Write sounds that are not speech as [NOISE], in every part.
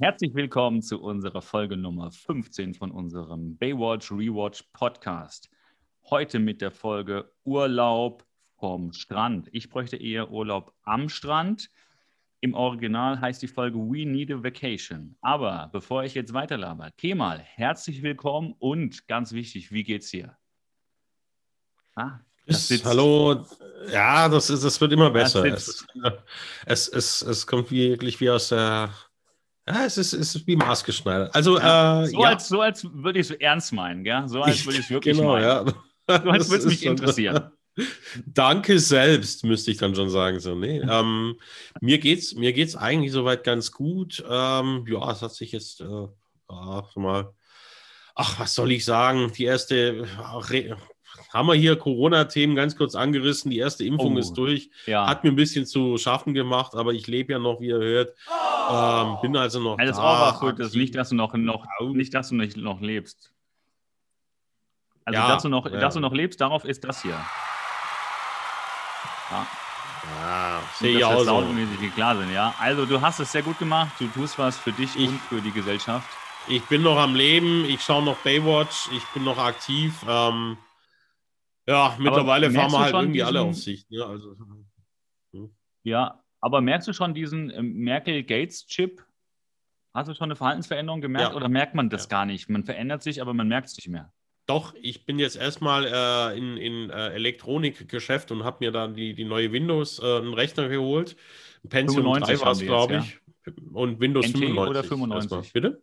Herzlich willkommen zu unserer Folge Nummer 15 von unserem Baywatch Rewatch Podcast. Heute mit der Folge Urlaub vom Strand. Ich bräuchte eher Urlaub am Strand. Im Original heißt die Folge We Need a Vacation. Aber bevor ich jetzt weiterlaber, Kemal, herzlich willkommen und ganz wichtig, wie geht's dir? Ah, ist, hallo, ja, das, ist, das wird immer besser. Es, es, es, es kommt wirklich wie aus der ja, es ist, es ist wie maßgeschneidert. Also, äh, so, ja. als, so als würde ich es ernst meinen, gell? So als würde ich es wirklich genau, meinen. Ja. [LAUGHS] So als würde es mich interessieren. [LAUGHS] Danke selbst, müsste ich dann schon sagen. So, nee, [LAUGHS] ähm, mir geht es mir geht's eigentlich soweit ganz gut. Ähm, ja, es hat sich jetzt äh, ach, mal, ach, was soll ich sagen? Die erste haben wir hier Corona-Themen ganz kurz angerissen. Die erste Impfung oh, ist durch. Ja. Hat mir ein bisschen zu schaffen gemacht, aber ich lebe ja noch, wie ihr hört. Ähm, bin also noch. Alles da. auch ist nicht, dass du noch, noch, nicht, dass du nicht noch lebst. Also, ja, dass, du noch, ja. dass du noch lebst, darauf ist das hier. Ja. Ja, sehe ich auch so. klar sind, ja. Also, du hast es sehr gut gemacht. Du tust was für dich ich, und für die Gesellschaft. Ich bin noch am Leben. Ich schaue noch Baywatch. Ich bin noch aktiv. Ähm, ja, mittlerweile fahren wir halt irgendwie diesen, alle auf Sicht. Ja, also, hm. ja, aber merkst du schon diesen äh, Merkel-Gates-Chip? Hast du schon eine Verhaltensveränderung gemerkt ja. oder merkt man das ja. gar nicht? Man verändert sich, aber man merkt es nicht mehr. Doch, ich bin jetzt erstmal äh, in, in äh, Elektronikgeschäft und habe mir dann die, die neue Windows, äh, einen Rechner geholt. Pentium 3 war es, glaube ich. Ja. Und Windows NT 95. oder 95? Erstmal. Bitte?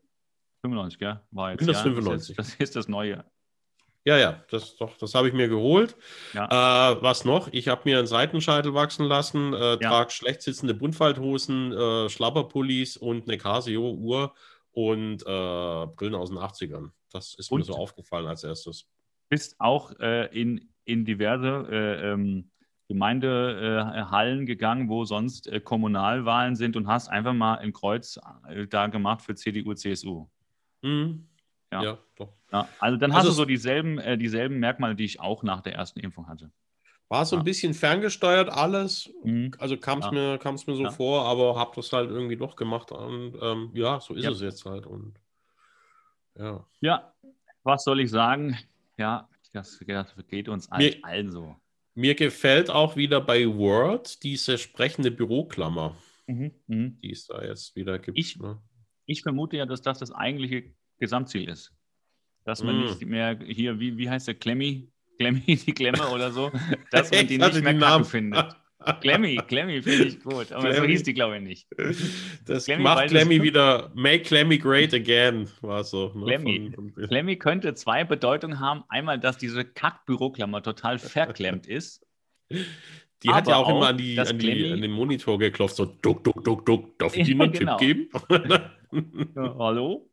95, ja, war jetzt. Windows 95. Das ist, das ist das Neue. Ja, ja, das, das habe ich mir geholt. Ja. Äh, was noch? Ich habe mir einen Seitenscheitel wachsen lassen, äh, ja. trage schlecht sitzende Buntfalthosen, äh, Schlapperpullis und eine Casio-Uhr und äh, Brillen aus den 80ern. Das ist und mir so aufgefallen als erstes. Bist auch äh, in, in diverse äh, ähm, Gemeindehallen gegangen, wo sonst Kommunalwahlen sind und hast einfach mal ein Kreuz da gemacht für CDU, CSU. Mhm. Ja. ja, doch. Ja, also dann also hast du so dieselben, äh, dieselben Merkmale, die ich auch nach der ersten Impfung hatte. War so ein bisschen ferngesteuert alles. Mhm. Also kam es ja. mir, mir so ja. vor, aber habe das halt irgendwie doch gemacht. Und ähm, ja, so ist ja. es jetzt halt. Und ja. Ja, was soll ich sagen? Ja, das, das geht uns mir, allen so. Mir gefällt auch wieder bei Word diese sprechende Büroklammer, mhm. Mhm. die es da jetzt wieder gibt. Ich, ne? ich vermute ja, dass das das eigentliche Gesamtziel ist. Dass man mm. nicht mehr hier, wie, wie heißt der, Klemmi? [LAUGHS] Klemmi, die Klemme oder so, [LAUGHS] dass man die nicht mehr Namen findet. [LAUGHS] Klemmi, Klemmi finde ich gut, aber Klemmi. so hieß die, glaube ich, nicht. Das Klemmi, macht Klemmi wieder, make Klemmi great again, war so. Ne? Klemmi. Von, von, Klemmi könnte zwei Bedeutungen haben. Einmal, dass diese Kack-Büroklammer total verklemmt ist. Die hat ja auch, auch immer an, die, an, die, an den Monitor geklopft, so duck, duck, duck, duck. Darf ich Ihnen einen genau. Tipp geben? ja, hallo?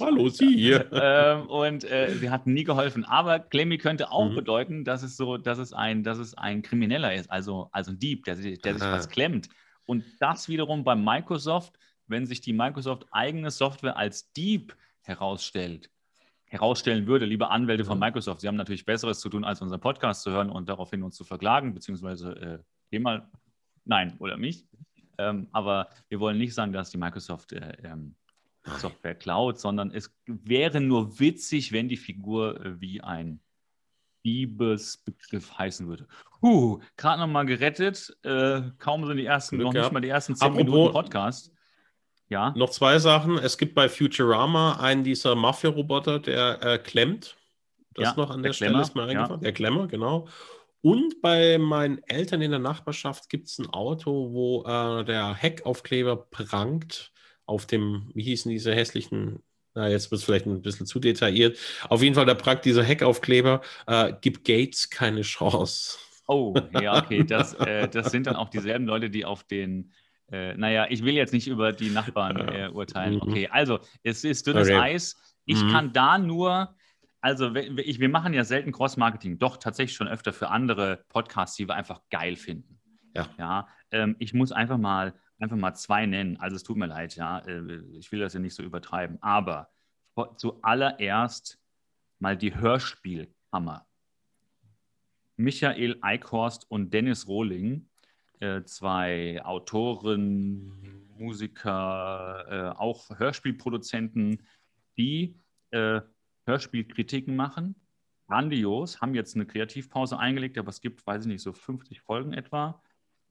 Hallo, Sie hier. ähm, und äh, sie hat nie geholfen. Aber Clemmy könnte auch mhm. bedeuten, dass es so, dass es ein, dass es ein Krimineller ist, also, also ein Dieb, der, der sich was klemmt. Und das wiederum bei Microsoft, wenn sich die Microsoft eigene Software als Dieb herausstellt, herausstellen würde, liebe Anwälte mhm. von Microsoft, Sie haben natürlich Besseres zu tun, als unseren Podcast zu hören und daraufhin uns zu verklagen, beziehungsweise äh, mal, nein, oder mich. Ähm, aber wir wollen nicht sagen, dass die Microsoft äh, ähm, Software klaut, sondern es wäre nur witzig, wenn die Figur äh, wie ein Diebesbegriff heißen würde. Huh, gerade nochmal gerettet. Äh, kaum sind die ersten, Glück noch nicht mal die ersten zehn Apropos, Minuten Podcast. Ja. Noch zwei Sachen. Es gibt bei Futurama einen dieser Mafia-Roboter, der äh, klemmt. Das ja, noch an der, der Stelle ist mir eingefallen. Ja. Der Klemmer, genau. Und bei meinen Eltern in der Nachbarschaft gibt es ein Auto, wo äh, der Heckaufkleber prangt auf dem, wie hießen diese hässlichen, na, jetzt wird es vielleicht ein bisschen zu detailliert. Auf jeden Fall, da prangt dieser Heckaufkleber, äh, gibt Gates keine Chance. Oh, [LAUGHS] ja, okay. Das, äh, das sind dann auch dieselben Leute, die auf den, äh, naja, ich will jetzt nicht über die Nachbarn äh, urteilen. Mhm. Okay, also, es ist dünnes okay. Eis. Ich mhm. kann da nur, also ich, wir machen ja selten Cross-Marketing, doch tatsächlich schon öfter für andere Podcasts, die wir einfach geil finden. Ja. ja ähm, ich muss einfach mal einfach mal zwei nennen. Also es tut mir leid, ja, äh, ich will das ja nicht so übertreiben. Aber zuallererst mal die Hörspielhammer. Michael Eickhorst und Dennis Rohling, äh, zwei Autoren, Musiker, äh, auch Hörspielproduzenten, die Hörspielkritiken machen. Grandios, haben jetzt eine Kreativpause eingelegt, aber es gibt, weiß ich nicht, so 50 Folgen etwa.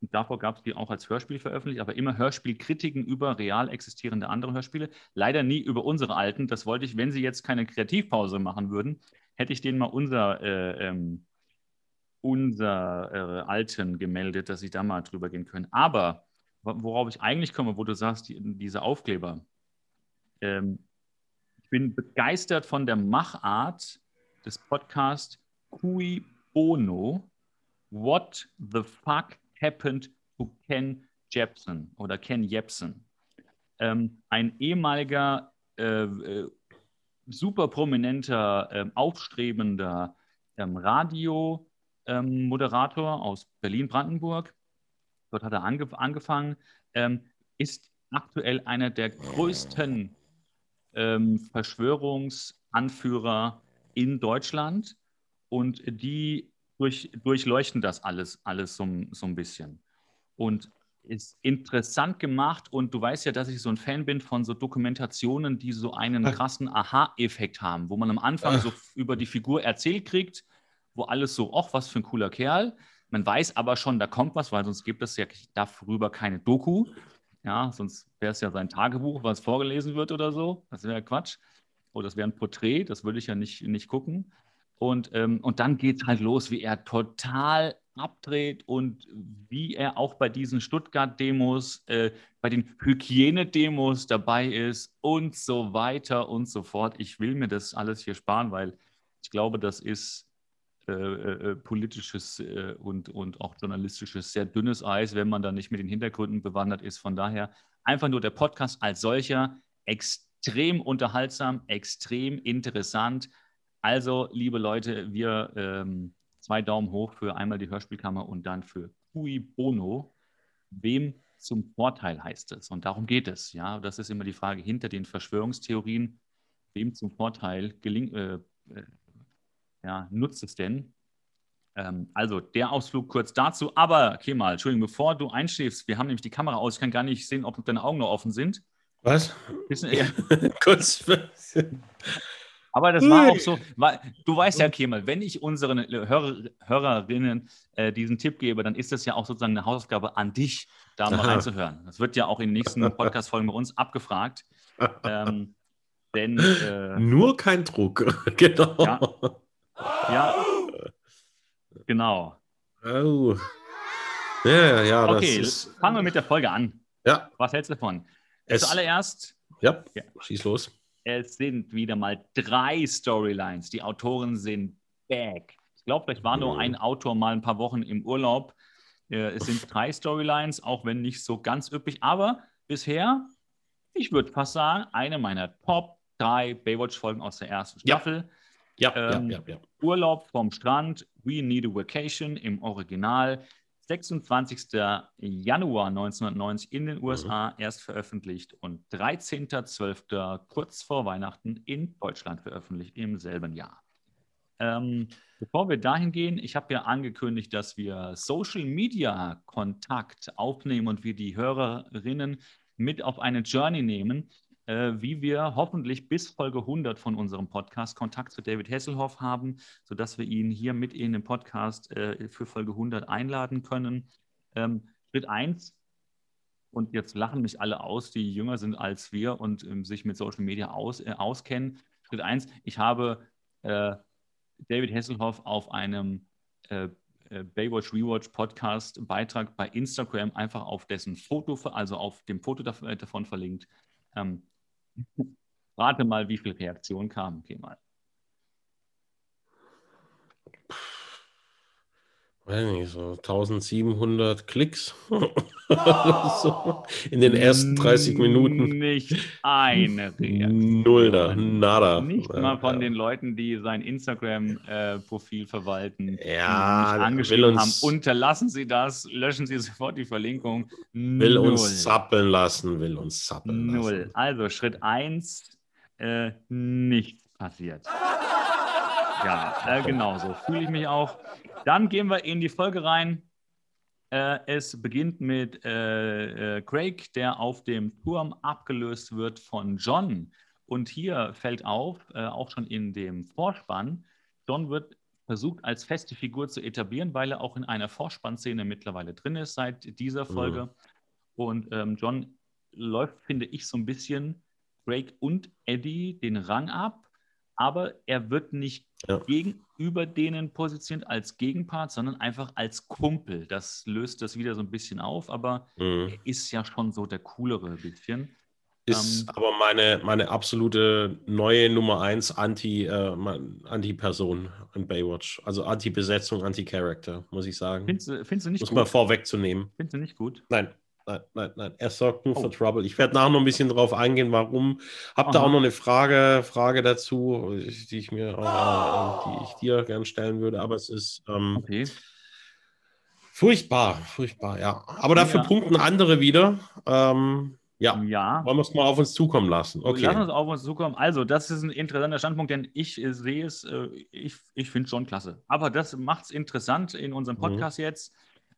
Und davor gab es die auch als Hörspiel veröffentlicht, aber immer Hörspielkritiken über real existierende andere Hörspiele. Leider nie über unsere alten. Das wollte ich, wenn sie jetzt keine Kreativpause machen würden, hätte ich denen mal unser, äh, ähm, unser äh, alten gemeldet, dass sie da mal drüber gehen können. Aber worauf ich eigentlich komme, wo du sagst, die, diese Aufkleber. Ähm, ich bin begeistert von der Machart des Podcasts Cui Bono. What the fuck happened to Ken Jepsen oder Ken Jepsen? Ähm, ein ehemaliger, äh, super prominenter, äh, aufstrebender ähm, Radiomoderator ähm, aus Berlin-Brandenburg. Dort hat er angef angefangen. Ähm, ist aktuell einer der größten ähm, Verschwörungsanführer in Deutschland und die durch, durchleuchten das alles, alles so, so ein bisschen. Und ist interessant gemacht und du weißt ja, dass ich so ein Fan bin von so Dokumentationen, die so einen krassen Aha-Effekt haben, wo man am Anfang so über die Figur erzählt kriegt, wo alles so, ach, was für ein cooler Kerl. Man weiß aber schon, da kommt was, weil sonst gibt es ja darüber keine Doku. Ja, sonst wäre es ja sein Tagebuch, was vorgelesen wird oder so. Das wäre ja Quatsch oh, das wäre ein Porträt, das würde ich ja nicht, nicht gucken. Und, ähm, und dann geht es halt los, wie er total abdreht und wie er auch bei diesen Stuttgart-Demos, äh, bei den Hygienedemos dabei ist und so weiter und so fort. Ich will mir das alles hier sparen, weil ich glaube, das ist äh, äh, politisches äh, und, und auch journalistisches sehr dünnes Eis, wenn man da nicht mit den Hintergründen bewandert ist. Von daher einfach nur der Podcast als solcher extrem extrem unterhaltsam, extrem interessant. Also, liebe Leute, wir ähm, zwei Daumen hoch für einmal die Hörspielkammer und dann für Cui Bono. Wem zum Vorteil heißt es? Und darum geht es. Ja, das ist immer die Frage hinter den Verschwörungstheorien. Wem zum Vorteil gelingt, äh, äh, ja, nutzt es denn? Ähm, also der Ausflug kurz dazu. Aber Kemal, Entschuldigung, bevor du einschläfst, wir haben nämlich die Kamera aus. Ich kann gar nicht sehen, ob deine Augen noch offen sind. Was? [LAUGHS] Kurz. Aber das war auch so, weil, du weißt ja, Kemal, wenn ich unseren Hörer, Hörerinnen äh, diesen Tipp gebe, dann ist das ja auch sozusagen eine Hausaufgabe an dich, da mal reinzuhören. Das wird ja auch in den nächsten [LAUGHS] Podcast-Folgen bei uns abgefragt. Ähm, denn, äh, Nur kein Druck, [LAUGHS] genau. Ja, ja genau. Oh. Ja, ja, okay, fangen wir mit der Folge an. Ja. Was hältst du davon? Es, Zuallererst. Ja, schieß los. Es sind wieder mal drei Storylines. Die Autoren sind back. Ich glaube, vielleicht war nur ein Autor mal ein paar Wochen im Urlaub. Äh, es sind drei Storylines, auch wenn nicht so ganz üppig. Aber bisher, ich würde fast sagen, eine meiner Top drei Baywatch-Folgen aus der ersten Staffel. Ja. Ja, ähm, ja, ja, ja. Urlaub vom Strand, We Need a Vacation im Original. 26. Januar 1990 in den USA mhm. erst veröffentlicht und 13.12. kurz vor Weihnachten in Deutschland veröffentlicht im selben Jahr. Ähm, bevor wir dahin gehen, ich habe ja angekündigt, dass wir Social Media Kontakt aufnehmen und wir die Hörerinnen mit auf eine Journey nehmen wie wir hoffentlich bis Folge 100 von unserem Podcast Kontakt zu David Hasselhoff haben, sodass wir ihn hier mit in den Podcast äh, für Folge 100 einladen können. Ähm, Schritt 1, und jetzt lachen mich alle aus, die jünger sind als wir und ähm, sich mit Social Media aus, äh, auskennen. Schritt 1, ich habe äh, David Hasselhoff auf einem äh, äh, Baywatch Rewatch Podcast Beitrag bei Instagram einfach auf dessen Foto, also auf dem Foto davon verlinkt. Ähm, Rate mal, wie viele Reaktionen kamen, okay, Weiß nicht, so 1700 Klicks [LAUGHS] so, in den ersten 30 Minuten. Nicht eine Reaktion. Null da, nada. Nicht ja, mal von ja. den Leuten, die sein Instagram-Profil verwalten, ja, angeschrieben uns, haben. Unterlassen Sie das, löschen Sie [LAUGHS] sofort die Verlinkung. Will Null. uns zappeln lassen, will uns zappeln Null. lassen. Null. Also Schritt 1, äh, nichts passiert. [LAUGHS] Ja, äh, genau so fühle ich mich auch. Dann gehen wir in die Folge rein. Äh, es beginnt mit äh, äh, Craig, der auf dem Turm abgelöst wird von John. Und hier fällt auf, äh, auch schon in dem Vorspann, John wird versucht als feste Figur zu etablieren, weil er auch in einer Vorspannszene mittlerweile drin ist seit dieser mhm. Folge. Mhm. Und ähm, John läuft, finde ich, so ein bisschen Craig und Eddie den Rang ab aber er wird nicht ja. gegenüber denen positioniert als Gegenpart, sondern einfach als Kumpel. Das löst das wieder so ein bisschen auf, aber mhm. er ist ja schon so der coolere bisschen. Ist ähm, aber meine, meine absolute neue Nummer 1 Anti, äh, Anti-Person in Baywatch. Also Anti-Besetzung, Anti-Character, muss ich sagen. Findest du, findest du nicht muss gut? Muss mal vorwegzunehmen. Findest du nicht gut? Nein nein, nein, nein. Er sorgt nur oh. für Trouble. Ich werde nachher noch ein bisschen drauf eingehen, warum. Hab da auch noch eine Frage, Frage dazu, die ich mir, äh, die ich dir gern stellen würde. Aber es ist ähm, okay. furchtbar, furchtbar, ja. Aber dafür ja. punkten andere wieder. Ähm, ja. ja. Wollen wir es mal auf uns zukommen lassen? Okay. Lass uns auf uns zukommen. Also, das ist ein interessanter Standpunkt, denn ich äh, sehe es, äh, ich, ich finde es schon klasse. Aber das macht es interessant in unserem mhm. Podcast mhm. jetzt.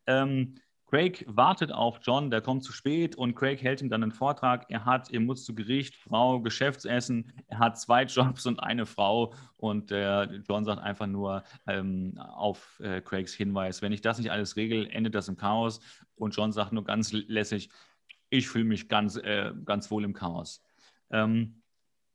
Ähm, Craig wartet auf John, der kommt zu spät und Craig hält ihm dann einen Vortrag. Er hat, er muss zu Gericht, Frau, Geschäftsessen, er hat zwei [LAUGHS] Jobs und eine Frau und äh, John sagt einfach nur ähm, auf äh, Craigs Hinweis, wenn ich das nicht alles regel, endet das im Chaos und John sagt nur ganz lässig, ich fühle mich ganz, äh, ganz wohl im Chaos. Ähm,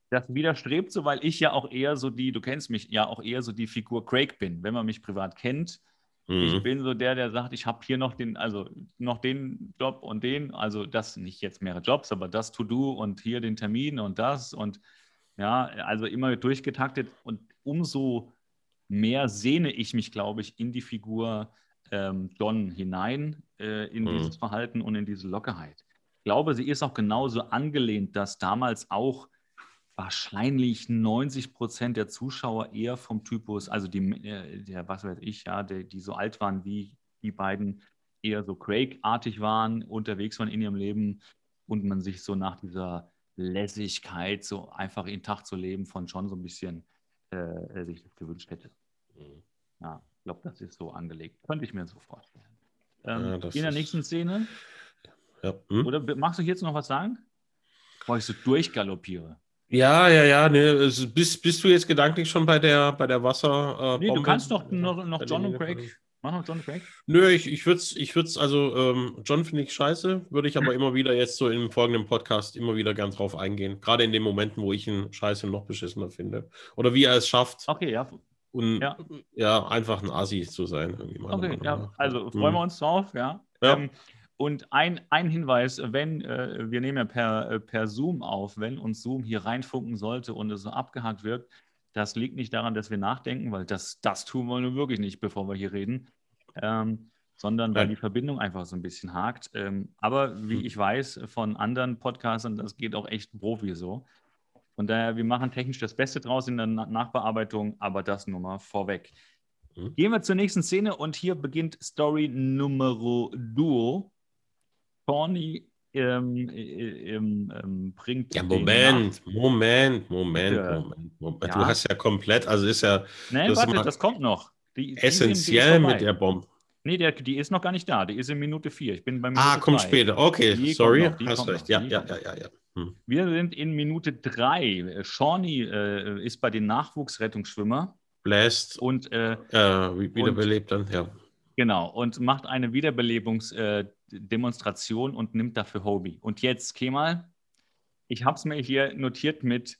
das widerstrebt so, weil ich ja auch eher so die, du kennst mich, ja auch eher so die Figur Craig bin. Wenn man mich privat kennt. Ich bin so der, der sagt, ich habe hier noch den, also noch den Job und den, also das nicht jetzt mehrere Jobs, aber das To-Do und hier den Termin und das und ja, also immer durchgetaktet und umso mehr sehne ich mich, glaube ich, in die Figur ähm, John hinein, äh, in mhm. dieses Verhalten und in diese Lockerheit. Ich glaube, sie ist auch genauso angelehnt, dass damals auch wahrscheinlich 90 Prozent der Zuschauer eher vom Typus, also die, äh, der, was weiß ich, ja, der, die so alt waren wie die beiden, eher so Craig-artig waren, unterwegs waren in ihrem Leben und man sich so nach dieser Lässigkeit, so einfach in Tag zu leben, von John so ein bisschen äh, sich das gewünscht hätte. Mhm. Ja, ich glaube, das ist so angelegt. Könnte ich mir so vorstellen. Ähm, ja, in der nächsten Szene. Ja. Hm? Oder magst du jetzt noch was sagen? Bevor ich so durchgaloppiere. Ja, ja, ja. Ne, also bist, bist du jetzt gedanklich schon bei der, bei der Wasser? Äh, nee, du kannst doch noch, noch John und Craig. Mach noch John und Craig. Nö, ich, ich würde es, ich würd's, also ähm, John finde ich scheiße, würde ich aber immer wieder jetzt so im folgenden Podcast immer wieder gern drauf eingehen. Gerade in den Momenten, wo ich ihn scheiße noch beschissener finde. Oder wie er es schafft. Okay, ja. Und ja, ja einfach ein Asi zu sein. Okay, ja, also freuen wir uns drauf, ja. ja. Ähm, und ein, ein Hinweis, wenn, äh, wir nehmen ja per, äh, per Zoom auf, wenn uns Zoom hier reinfunken sollte und es so abgehakt wird, das liegt nicht daran, dass wir nachdenken, weil das, das tun wir nun wirklich nicht, bevor wir hier reden, ähm, sondern weil die Verbindung einfach so ein bisschen hakt. Ähm, aber wie hm. ich weiß von anderen Podcastern, das geht auch echt Profi so. Von daher, wir machen technisch das Beste draus in der Nachbearbeitung, aber das nur mal vorweg. Mhm. Gehen wir zur nächsten Szene und hier beginnt Story Numero Duo. Corny ähm, ähm, ähm, bringt. Ja, Moment, Moment, Moment. Moment, Moment. Ja. Du hast ja komplett, also ist ja. Nein, das, warte, das kommt noch. Die, essentiell die mit der Bombe. Nee, der, die ist noch gar nicht da. Die ist in Minute 4. Ich bin bei Minute Ah, kommt drei. später. Okay, die sorry. Noch, hast recht. Ja, ja, ja, ja, ja. Hm. Wir sind in Minute 3. Shawnee äh, ist bei den Nachwuchsrettungsschwimmer. Bläst. Und äh, äh, wiederbelebt dann, ja. Genau, und macht eine Wiederbelebungsdemonstration äh, und nimmt dafür Hobie. Und jetzt, Kemal, ich habe es mir hier notiert mit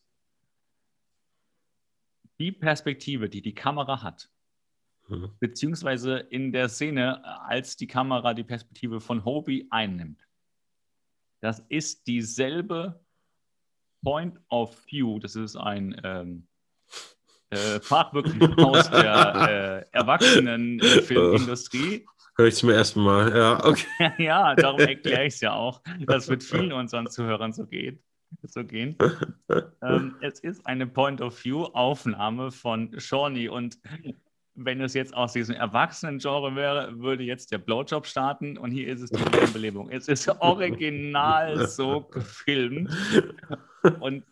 die Perspektive, die die Kamera hat, mhm. beziehungsweise in der Szene, als die Kamera die Perspektive von Hobie einnimmt. Das ist dieselbe Point of View, das ist ein ähm, äh, Fachbegriff aus der [LAUGHS] äh, Erwachsenenfilmindustrie. Äh, Hör ich es mir erstmal, ja, okay. [LAUGHS] ja, darum erkläre ich es ja auch, dass mit vielen unseren Zuhörern so geht. So gehen. ähm, es ist eine Point-of-View-Aufnahme von Shawnee und wenn es jetzt aus diesem Erwachsenen-Genre wäre, würde jetzt der Blowjob starten und hier ist es die Wiederbelebung. Es ist original so gefilmt [LAUGHS] und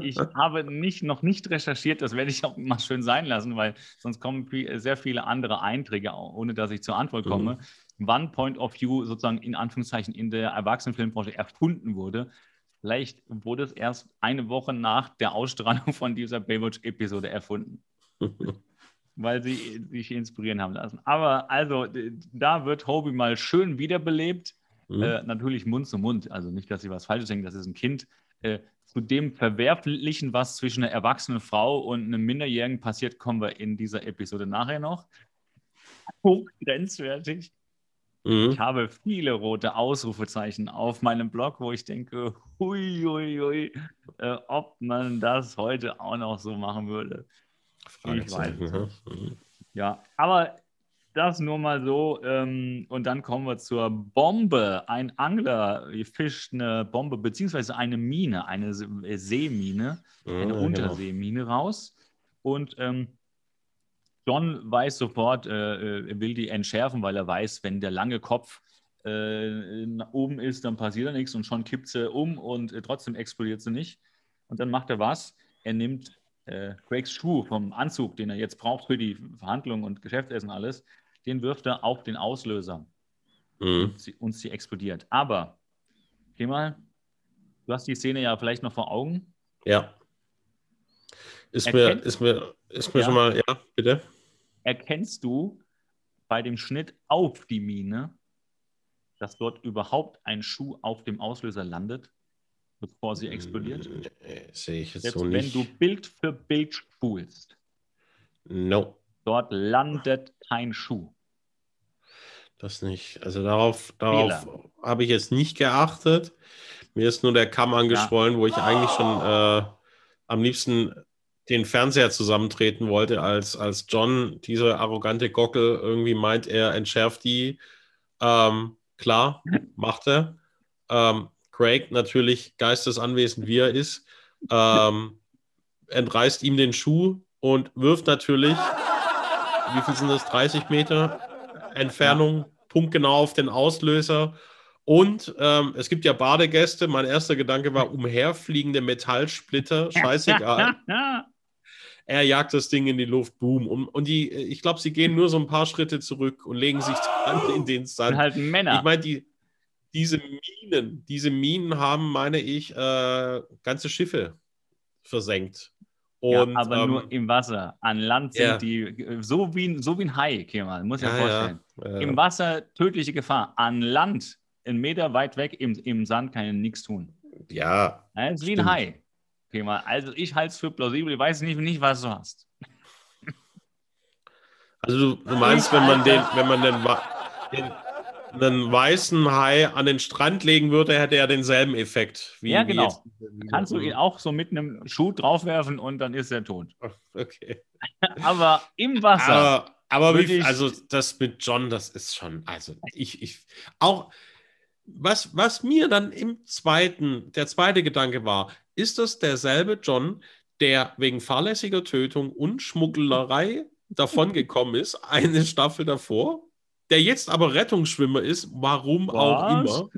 ich habe nicht, noch nicht recherchiert, das werde ich auch mal schön sein lassen, weil sonst kommen sehr viele andere Einträge, ohne dass ich zur Antwort komme. Mhm. wann Point of View sozusagen in Anführungszeichen in der Erwachsenenfilmbranche erfunden wurde. Vielleicht wurde es erst eine Woche nach der Ausstrahlung von dieser Baywatch-Episode erfunden. [LAUGHS] weil sie sich inspirieren haben lassen. Aber also, da wird Hobie mal schön wiederbelebt. Mhm. Äh, natürlich Mund zu Mund. Also nicht, dass sie was Falsches denken, das ist ein Kind. Äh, zu dem Verwerflichen, was zwischen einer erwachsenen Frau und einem Minderjährigen passiert, kommen wir in dieser Episode nachher noch. Hochgrenzwertig. Mhm. Ich habe viele rote Ausrufezeichen auf meinem Blog, wo ich denke, hui, hui, hui, äh, ob man das heute auch noch so machen würde. Ich weiß. Mhm. Ja, aber das nur mal so. Ähm, und dann kommen wir zur Bombe. Ein Angler fischt eine Bombe, beziehungsweise eine Mine, eine äh, Seemine, eine ja, genau. Unterseemine genau. raus. Und ähm, John weiß sofort, äh, äh, er will die entschärfen, weil er weiß, wenn der lange Kopf äh, oben ist, dann passiert da nichts und schon kippt sie um und äh, trotzdem explodiert sie nicht. Und dann macht er was? Er nimmt äh, Craigs Schuh vom Anzug, den er jetzt braucht für die Verhandlungen und Geschäftsessen alles, den wirft er auf den Auslöser mhm. und, sie, und sie explodiert. Aber, geh mal, du hast die Szene ja vielleicht noch vor Augen. Ja. Ist Erkennt, mir, ist mir, ist mir ja, schon mal, ja, bitte. Erkennst du bei dem Schnitt auf die Mine, dass dort überhaupt ein Schuh auf dem Auslöser landet? bevor sie explodiert? Nee, sehe ich jetzt Selbst so nicht. Wenn du Bild für Bild spulst. No. Dort landet kein Schuh. Das nicht. Also darauf, darauf habe ich jetzt nicht geachtet. Mir ist nur der Kamm angeschwollen, ja. wo ich eigentlich schon äh, am liebsten den Fernseher zusammentreten wollte, als, als John, dieser arrogante Gockel, irgendwie meint, er entschärft die. Ähm, klar, [LAUGHS] macht er. Ähm, Craig natürlich geistesanwesend, wie er ist, ähm, entreißt ihm den Schuh und wirft natürlich, wie viel sind das, 30 Meter Entfernung. Punktgenau auf den Auslöser. Und ähm, es gibt ja Badegäste. Mein erster Gedanke war umherfliegende Metallsplitter. [LAUGHS] Scheißegal. er jagt das Ding in die Luft, boom. Und, und die, ich glaube, sie gehen nur so ein paar Schritte zurück und legen sich dann in den Sand. halt Männer. Ich meine, die, diese Minen, diese Minen haben, meine ich, äh, ganze Schiffe versenkt. Und, ja, aber ähm, nur im Wasser. An Land sind ja. die so wie, so wie ein Hai, Kemal, muss ich ja, vorstellen. Ja, Im Wasser tödliche Gefahr. An Land, einen Meter weit weg im, im Sand kann ich nichts tun. Ja. Das ist wie ein Hai. Kemal. Also ich halte es für plausibel. Ich weiß nicht, nicht was du hast. Also du, du meinst, wenn man den, wenn man den, den einen weißen Hai an den Strand legen würde, hätte er denselben Effekt. Wie, ja, genau. Wie Kannst du ihn auch so mit einem Schuh draufwerfen und dann ist er tot. [LAUGHS] Okay. aber im Wasser. Aber, aber wie, also das mit John, das ist schon, also ich, ich auch, was, was mir dann im zweiten, der zweite Gedanke war, ist das derselbe John, der wegen fahrlässiger Tötung und Schmugglerei davongekommen ist, eine Staffel davor? Der jetzt aber Rettungsschwimmer ist, warum Was? auch immer.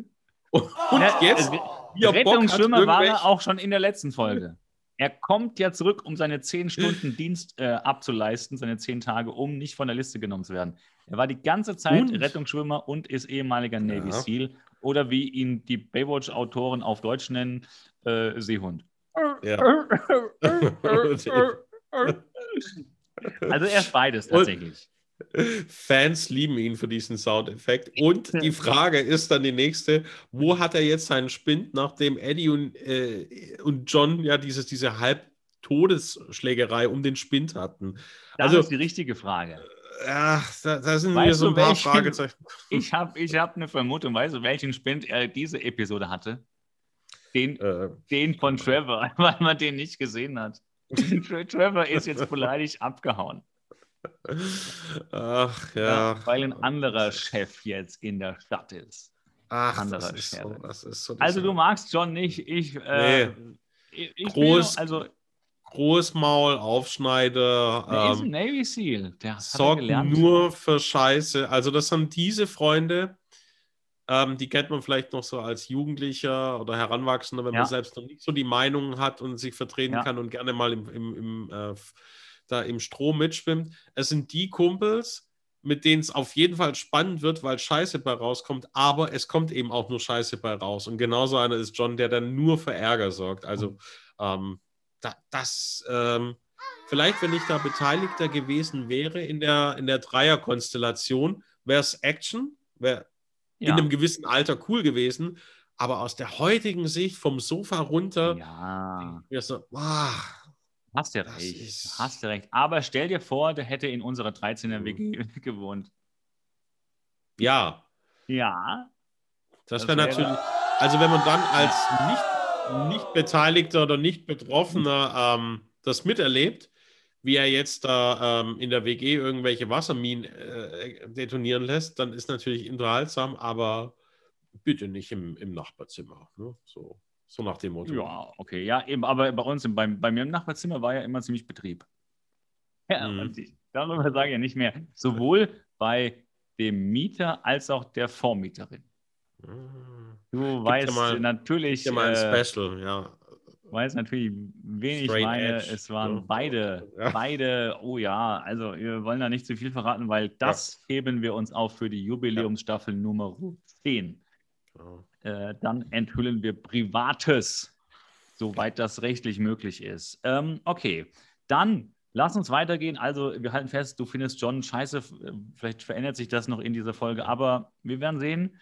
Und ja, jetzt. Äh, Rettungsschwimmer war er auch schon in der letzten Folge. Er kommt ja zurück, um seine zehn Stunden [LAUGHS] Dienst äh, abzuleisten, seine zehn Tage, um nicht von der Liste genommen zu werden. Er war die ganze Zeit und? Rettungsschwimmer und ist ehemaliger Navy ja. SEAL oder wie ihn die Baywatch-Autoren auf Deutsch nennen, äh, Seehund. Ja. [LAUGHS] [LAUGHS] also er ist beides tatsächlich. Fans lieben ihn für diesen Soundeffekt. Und die Frage ist dann die nächste: Wo hat er jetzt seinen Spind, nachdem Eddie und, äh, und John ja dieses, diese Halbtodesschlägerei um den Spind hatten? Das also, ist die richtige Frage. Ach, da, da sind weißt mir so ein paar welchen, Fragezeichen. Ich habe ich hab eine Vermutung, weißt du, welchen Spind er diese Episode hatte? Den, äh, den von Trevor, [LAUGHS] weil man den nicht gesehen hat. [LAUGHS] Trevor ist jetzt beleidigt abgehauen. [LAUGHS] Ach ja. ja. Weil ein anderer Chef jetzt in der Stadt ist. Ach, anderer das ist, so, das ist so. Also du magst John nicht. Ich, äh, nee. ich, ich Groß, also Großmaul, Aufschneider. Der ähm, ist ein Navy Seal. Der sorgt nur für Scheiße. Also das sind diese Freunde, ähm, die kennt man vielleicht noch so als Jugendlicher oder Heranwachsender, wenn ja. man selbst noch nicht so die Meinung hat und sich vertreten ja. kann und gerne mal im, im, im äh, da im Strom mitschwimmt. Es sind die Kumpels, mit denen es auf jeden Fall spannend wird, weil Scheiße bei rauskommt, aber es kommt eben auch nur Scheiße bei raus. Und genauso einer ist John, der dann nur für Ärger sorgt. Also ähm, da, das, ähm, vielleicht, wenn ich da Beteiligter gewesen wäre in der, in der Dreierkonstellation, wäre es Action, wäre ja. in einem gewissen Alter cool gewesen. Aber aus der heutigen Sicht vom Sofa runter, ja. mir so, wow, Hast ja recht. Ist... Hast du recht. Aber stell dir vor, der hätte in unserer 13er WG mhm. gewohnt. Ja. Ja. Das, wäre wär natürlich. Also, wenn man dann als nicht, nicht Beteiligter oder nicht Betroffener ähm, das miterlebt, wie er jetzt da ähm, in der WG irgendwelche Wasserminen äh, detonieren lässt, dann ist natürlich unterhaltsam, aber bitte nicht im, im Nachbarzimmer. Ne? So. So nach dem Motto. Ja, okay. Ja, eben, aber bei uns, bei, bei mir im Nachbarzimmer war ja immer ziemlich Betrieb. [LAUGHS] Ja, mhm. und ich, darüber sage ich ja nicht mehr. Sowohl bei dem Mieter als auch der Vormieterin. Mhm. Du Gibt weißt ja mal, natürlich. Ja mal ein äh, Special, ja. Weiß natürlich, wen ich meine. Edge. Es waren ja. beide, [LAUGHS] ja. beide, oh ja, also wir wollen da nicht zu viel verraten, weil das heben wir uns auf für die Jubiläumsstaffel Nummer 10. Genau. Äh, dann enthüllen wir Privates, soweit das rechtlich möglich ist. Ähm, okay, dann lass uns weitergehen. Also, wir halten fest, du findest John scheiße. Vielleicht verändert sich das noch in dieser Folge, aber wir werden sehen.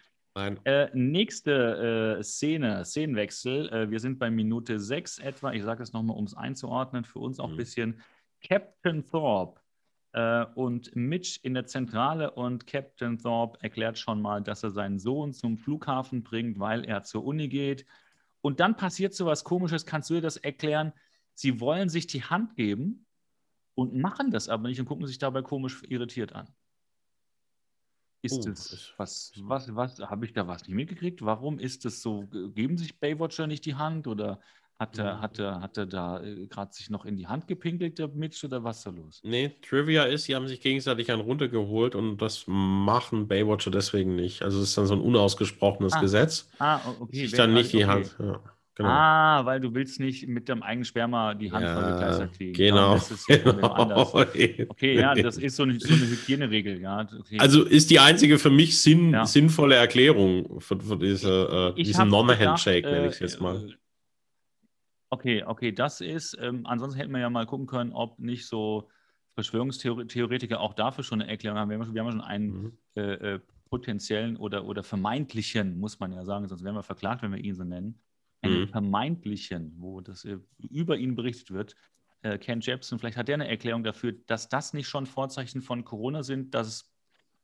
Äh, nächste äh, Szene, Szenenwechsel. Äh, wir sind bei Minute 6 etwa. Ich sage es nochmal, um es einzuordnen, für uns auch ein mhm. bisschen. Captain Thorpe äh, und Mitch in der Zentrale und Captain Thorpe erklärt schon mal, dass er seinen Sohn zum Flughafen bringt, weil er zur Uni geht. Und dann passiert so was Komisches. Kannst du dir das erklären? Sie wollen sich die Hand geben und machen das aber nicht und gucken sich dabei komisch irritiert an. Ist oh, es was, was, was, habe ich da was nicht mitgekriegt? Warum ist es so? Geben sich Baywatcher nicht die Hand oder hat er, hat er, hat er da äh, gerade sich noch in die Hand gepinkelt, der Mitch, oder was ist da los? Nee, Trivia ist, sie haben sich gegenseitig einen runtergeholt und das machen Baywatcher deswegen nicht. Also es ist dann so ein unausgesprochenes ah. Gesetz. Ah, okay. Sich dann nicht die okay. Hand. Ja, genau. Ah, weil du willst nicht mit dem eigenen Sperma die Hand ja, voll gekleistert kriegen. Genau. Das ist [LAUGHS] genau. Okay, ja, [LAUGHS] das ist so eine, so eine Hygieneregel. Ja. Okay. Also ist die einzige für mich sinn, ja. sinnvolle Erklärung für, für diese, äh, diesen Non-Handshake, nenne ich es jetzt mal. Äh, Okay, okay, das ist, ähm, ansonsten hätten wir ja mal gucken können, ob nicht so Verschwörungstheoretiker auch dafür schon eine Erklärung haben. Wir haben, wir haben schon einen mhm. äh, äh, potenziellen oder, oder vermeintlichen, muss man ja sagen, sonst wären wir verklagt, wenn wir ihn so nennen, einen mhm. vermeintlichen, wo das äh, über ihn berichtet wird. Äh, Ken Jebsen, vielleicht hat er eine Erklärung dafür, dass das nicht schon Vorzeichen von Corona sind, dass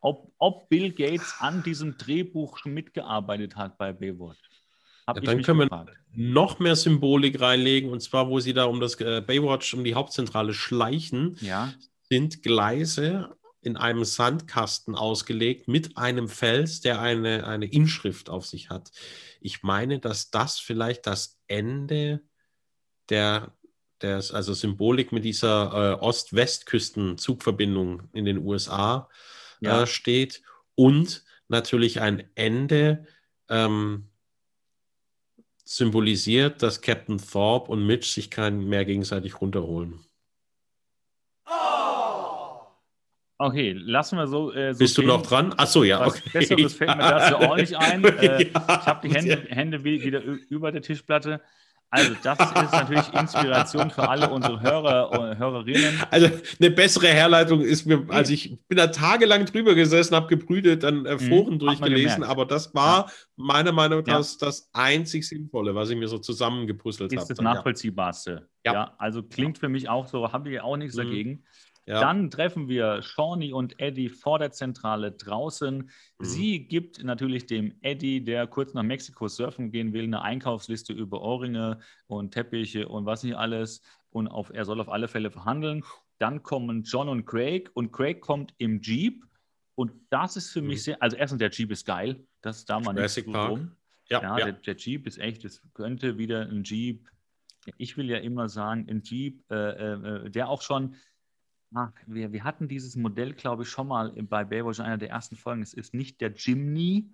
ob, ob Bill Gates an diesem Drehbuch schon mitgearbeitet hat bei Baywatch. Ja, dann können gefragt. wir noch mehr Symbolik reinlegen, und zwar, wo sie da um das äh, Baywatch, um die Hauptzentrale schleichen, ja. sind Gleise in einem Sandkasten ausgelegt mit einem Fels, der eine, eine Inschrift auf sich hat. Ich meine, dass das vielleicht das Ende der, der also Symbolik mit dieser äh, Ost-West-Küsten-Zugverbindung in den USA ja. äh, steht und natürlich ein Ende ähm, symbolisiert, dass Captain Thorpe und Mitch sich keinen mehr gegenseitig runterholen. Okay, lassen wir so. Äh, so Bist du noch dran? Achso, ja. Okay. Besseres fällt mir dazu auch nicht ein. [LAUGHS] Äh, ja, ich habe die Hände, Hände wieder über der Tischplatte. Also, das ist natürlich Inspiration für alle unsere Hörer und Hörerinnen. Also, eine bessere Herleitung ist mir, also ich bin da tagelang drüber gesessen, habe gebrütet, dann äh, mhm, Foren mhm, durchgelesen, aber das war ja. meiner Meinung nach ja. das einzig Sinnvolle, was ich mir so zusammengepuzzelt habe. Ist das nachvollziehbarste. Ja. ja. Also klingt für mich auch so, habe ich auch nichts mhm. dagegen. Ja. Dann treffen wir Shawnee und Eddie vor der Zentrale draußen. Mhm. Sie gibt natürlich dem Eddie, der kurz nach Mexiko surfen gehen will, eine Einkaufsliste über Ohrringe und Teppiche und was nicht alles. Und auf, er soll auf alle Fälle verhandeln. Dann kommen John und Craig und Craig kommt im Jeep. Und das ist für mhm. mich sehr, also erstens, der Jeep ist geil. Das ist da mal nicht so rum. Ja, ja, ja. Der, der, Jeep ist echt, es könnte wieder ein Jeep. Ich will ja immer sagen, ein Jeep, äh, äh, äh der auch schon Ach, wir, wir hatten dieses Modell, glaube ich, schon mal bei Baywatch in einer der ersten Folgen. Es ist nicht der Jimny,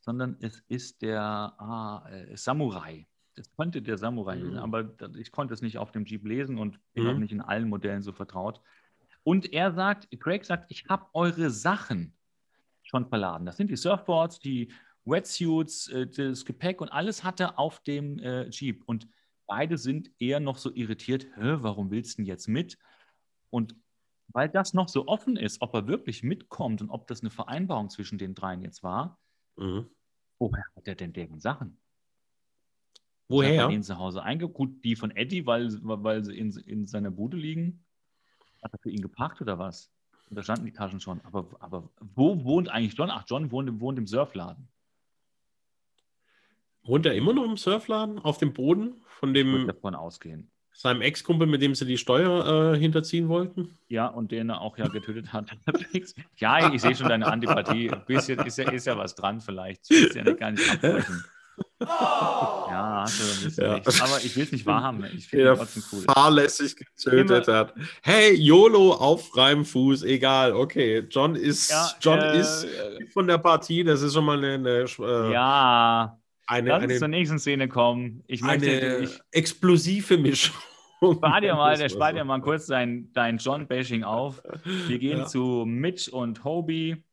sondern es ist der ah, äh, Samurai. Das könnte der Samurai mhm. sein, aber ich konnte es nicht auf dem Jeep lesen und bin mhm. auch nicht in allen Modellen so vertraut. Und er sagt, Craig sagt, ich habe eure Sachen schon verladen. Das sind die Surfboards, die Wetsuits, äh, das Gepäck und alles hat er auf dem äh, Jeep. Und beide sind eher noch so irritiert, warum willst du denn jetzt mit? Und weil das noch so offen ist, ob er wirklich mitkommt und ob das eine Vereinbarung zwischen den dreien jetzt war, mhm. woher hat er denn deren Sachen? Woher? Hat er zu Hause eingeguckt, die von Eddie, weil, weil sie in, in seiner Bude liegen? Hat er für ihn geparkt oder was? Und da standen die Taschen schon. Aber, aber wo wohnt eigentlich John? Ach, John wohnt, wohnt im Surfladen. Wohnt er immer noch im Surfladen auf dem Boden von dem. Ich davon ausgehen. Seinem Ex-Kumpel, mit dem sie die Steuer äh, hinterziehen wollten? Ja, und den er auch ja getötet hat. [LAUGHS] ja, ich sehe schon deine Antipathie. Ein bisschen ist ja, ist ja was dran, vielleicht. Ich will ja gar nicht abbrechen. [LAUGHS] Ja, hast du ein bisschen ja. recht. Aber ich will es nicht wahrhaben. Ich finde ihn trotzdem cool. Fahrlässig getötet Immer. hat. Hey, YOLO auf freiem Fuß, egal. Okay, John ist, ja, John äh, ist von der Partie. Das ist schon mal eine. eine äh, ja, eine, Lass uns zur nächsten Szene kommen. Ich möchte, eine ich, explosive Mischung. Spar dir mal, der spart dir mal kurz dein, dein John-Bashing auf. Wir [LAUGHS] gehen ja. zu Mitch und Hobie.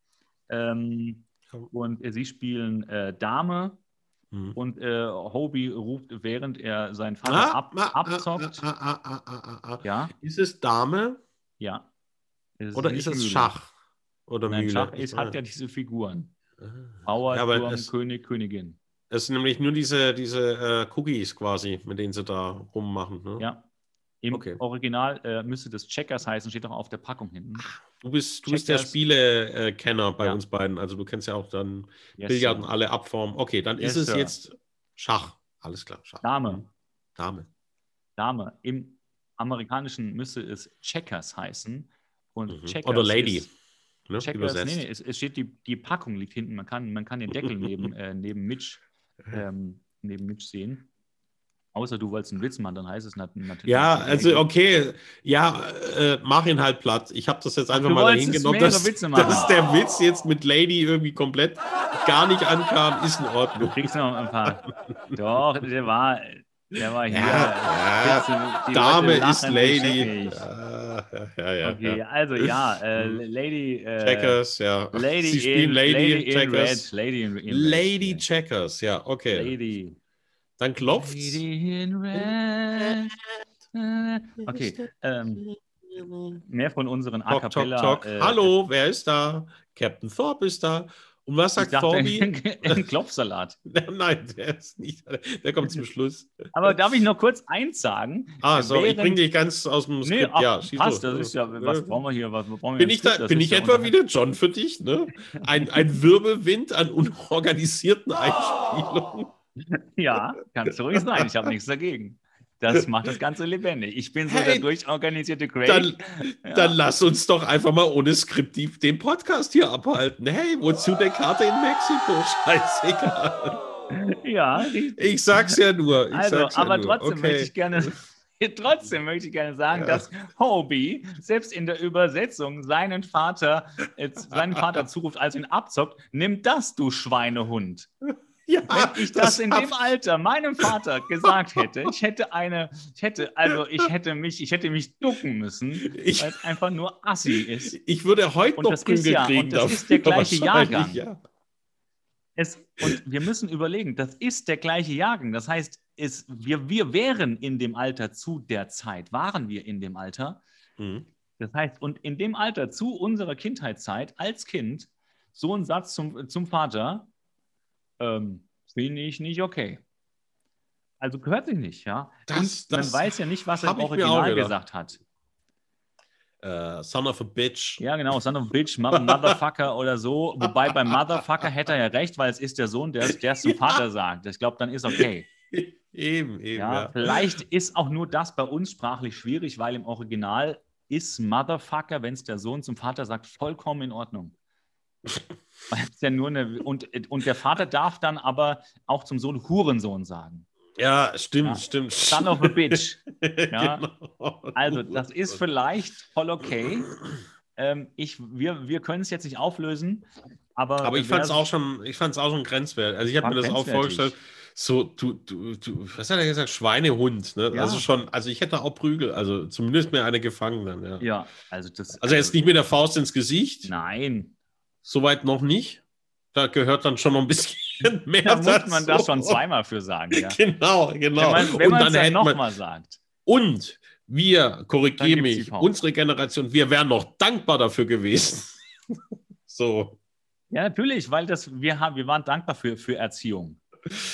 Ähm, und äh, sie spielen äh, Dame. Mhm. Und äh, Hobie ruft, während er seinen Vater ah, ab, ah, ah abzockt. Ah, ah, ah, ja. Ist es Dame? Ja. Ist Oder ist es Mühle. Schach? Oder Nein, Mühle? Schach ist, hat ja diese Figuren. Bauer, ja, Turm, König, Königin. Es sind nämlich nur diese, diese äh, Cookies quasi, mit denen sie da rummachen. Ne? Ja. Im okay. Original äh, müsste das Checkers heißen, steht auch auf der Packung hinten. Du bist, du bist der Spiele-Kenner bei ja. uns beiden. Also du kennst ja auch dann yes, Billard und alle Abformen. Okay, dann yes, ist es sir. jetzt Schach. Alles klar. Schach. Dame. Dame. Dame. Im Amerikanischen müsste es Checkers heißen. Und mhm. Checkers Oder Lady. Ist, ne? Checkers, nee, nee, es, es, steht, die, die Packung liegt hinten. Man kann, man kann den Deckel neben, [LAUGHS] äh, neben Mitch [LAUGHS] ähm, neben Mitch sehen. Außer du wolltest einen Witz machen, dann heißt es natürlich. Ja, also okay, ja, äh, mach ihn halt platt. Ich habe das jetzt einfach du mal dahin genommen, dass, [LAUGHS] dass, der Witz jetzt mit Lady irgendwie komplett gar nicht ankam, ist in Ordnung. Du kriegst noch ein paar. Doch, der war, der war hier. Ja, ja, Dame ist Lady. Ja, ja, ja. Okay, also ja, äh, Lady. Äh, Checkers, ja. Lady Sie spielen in, Lady, Lady Checkers. In Red, Lady in, in Lady Red, Checkers, ja, okay. Lady. Dann klopft. Lady in Red. Okay. Ähm, mehr von unseren A Cappella. Talk, talk. Äh, Hallo, wer ist da? Captain Thorpe ist da. Und was sagt Fabi? [LAUGHS] Ein Klopfsalat. [LAUGHS] Nein, der ist nicht. Der kommt zum Schluss. Aber darf ich noch kurz eins sagen? Ah, so, Während... ich bringe dich ganz aus dem Skript. Nee, ach, ja, passt, das ist ja, was brauchen wir hier? Was brauchen wir bin ich, da, bin ich ja etwa wieder John für dich? Ne? Ein, ein Wirbelwind an unorganisierten [LAUGHS] Einspielungen. Ja, kannst du ruhig sein. Ich habe nichts dagegen. Das [LAUGHS] macht das Ganze lebendig. Ich bin so hey, der durchorganisierte Craig. Dann, ja. dann, lass uns doch einfach mal ohne Skript den Podcast hier abhalten. Hey, wozu der Karte in Mexiko? [LAUGHS] Scheißegal. Ja, ich sag's ja nur. Ich also, aber ja trotzdem okay. möchte ich gerne. [LAUGHS] Trotzdem möchte ich gerne sagen, ja. dass Hobie selbst in der Übersetzung seinen Vater, äh, seinen Vater zuruft, als ihn abzockt, nimm das, du Schweinehund. [LAUGHS] Ja, Wenn ich das, das in dem Alter meinem Vater gesagt hätte, ich hätte eine, ich hätte, also ich hätte mich, ich hätte mich ducken müssen, ich, weil es einfach nur assi ist. Ich würde heute und noch das ist ja, Und das ist der gleiche Jahrgang. Ja. Es, und wir müssen überlegen, das ist der gleiche Jahrgang. Das heißt, es, wir, wir wären in dem Alter zu der Zeit, waren wir in dem Alter. Mhm. Das heißt, und in dem Alter zu unserer Kindheitszeit als Kind so ein Satz zum, zum Vater, ähm, finde ich nicht okay. Also gehört sich nicht, ja. Das, man weiß ja nicht, was er im Original gesagt hat. Uh, son of a bitch. Ja, genau, son of a bitch, Motherfucker oder so. Wobei beim Motherfucker hätte er ja recht, weil es ist der Sohn, der es zum [LAUGHS] ja. Vater sagt. Ich glaube, dann ist okay. [LAUGHS] Eben, eben. Ja, ja, Vielleicht ist auch nur das bei uns sprachlich schwierig, weil im Original ist Motherfucker, wenn es der Sohn zum Vater sagt, vollkommen in Ordnung. Ja nur eine, und, und der Vater darf dann aber auch zum Sohn Hurensohn sagen. Ja, stimmt, ja. stimmt. Son of a bitch. [LAUGHS] Ja? genau. Also, das ist vielleicht voll okay. Ähm, ich, wir wir können es jetzt nicht auflösen, aber. Aber ich fand es auch schon, auch schon grenzwert. Also ich habe mir das auch vorgestellt. so, du, du, du, was hat er gesagt? Schweinehund, ne? Ja. Also schon, also ich hätte auch Prügel, also zumindest mir eine gefangen dann, ja. Ja, also das. Also jetzt nicht mit der Faust ins Gesicht. Nein. Soweit noch nicht. Da gehört dann schon noch ein bisschen [LAUGHS] mehr Da muss dazu. man da schon zweimal für sagen, ja. genau, genau. Wenn man es ja nochmal sagt. Und wir, korrigiere mich, unsere Generation, wir wären noch dankbar dafür gewesen. [LAUGHS] so. Ja, natürlich, weil das, wir, haben, wir waren dankbar für, für Erziehung.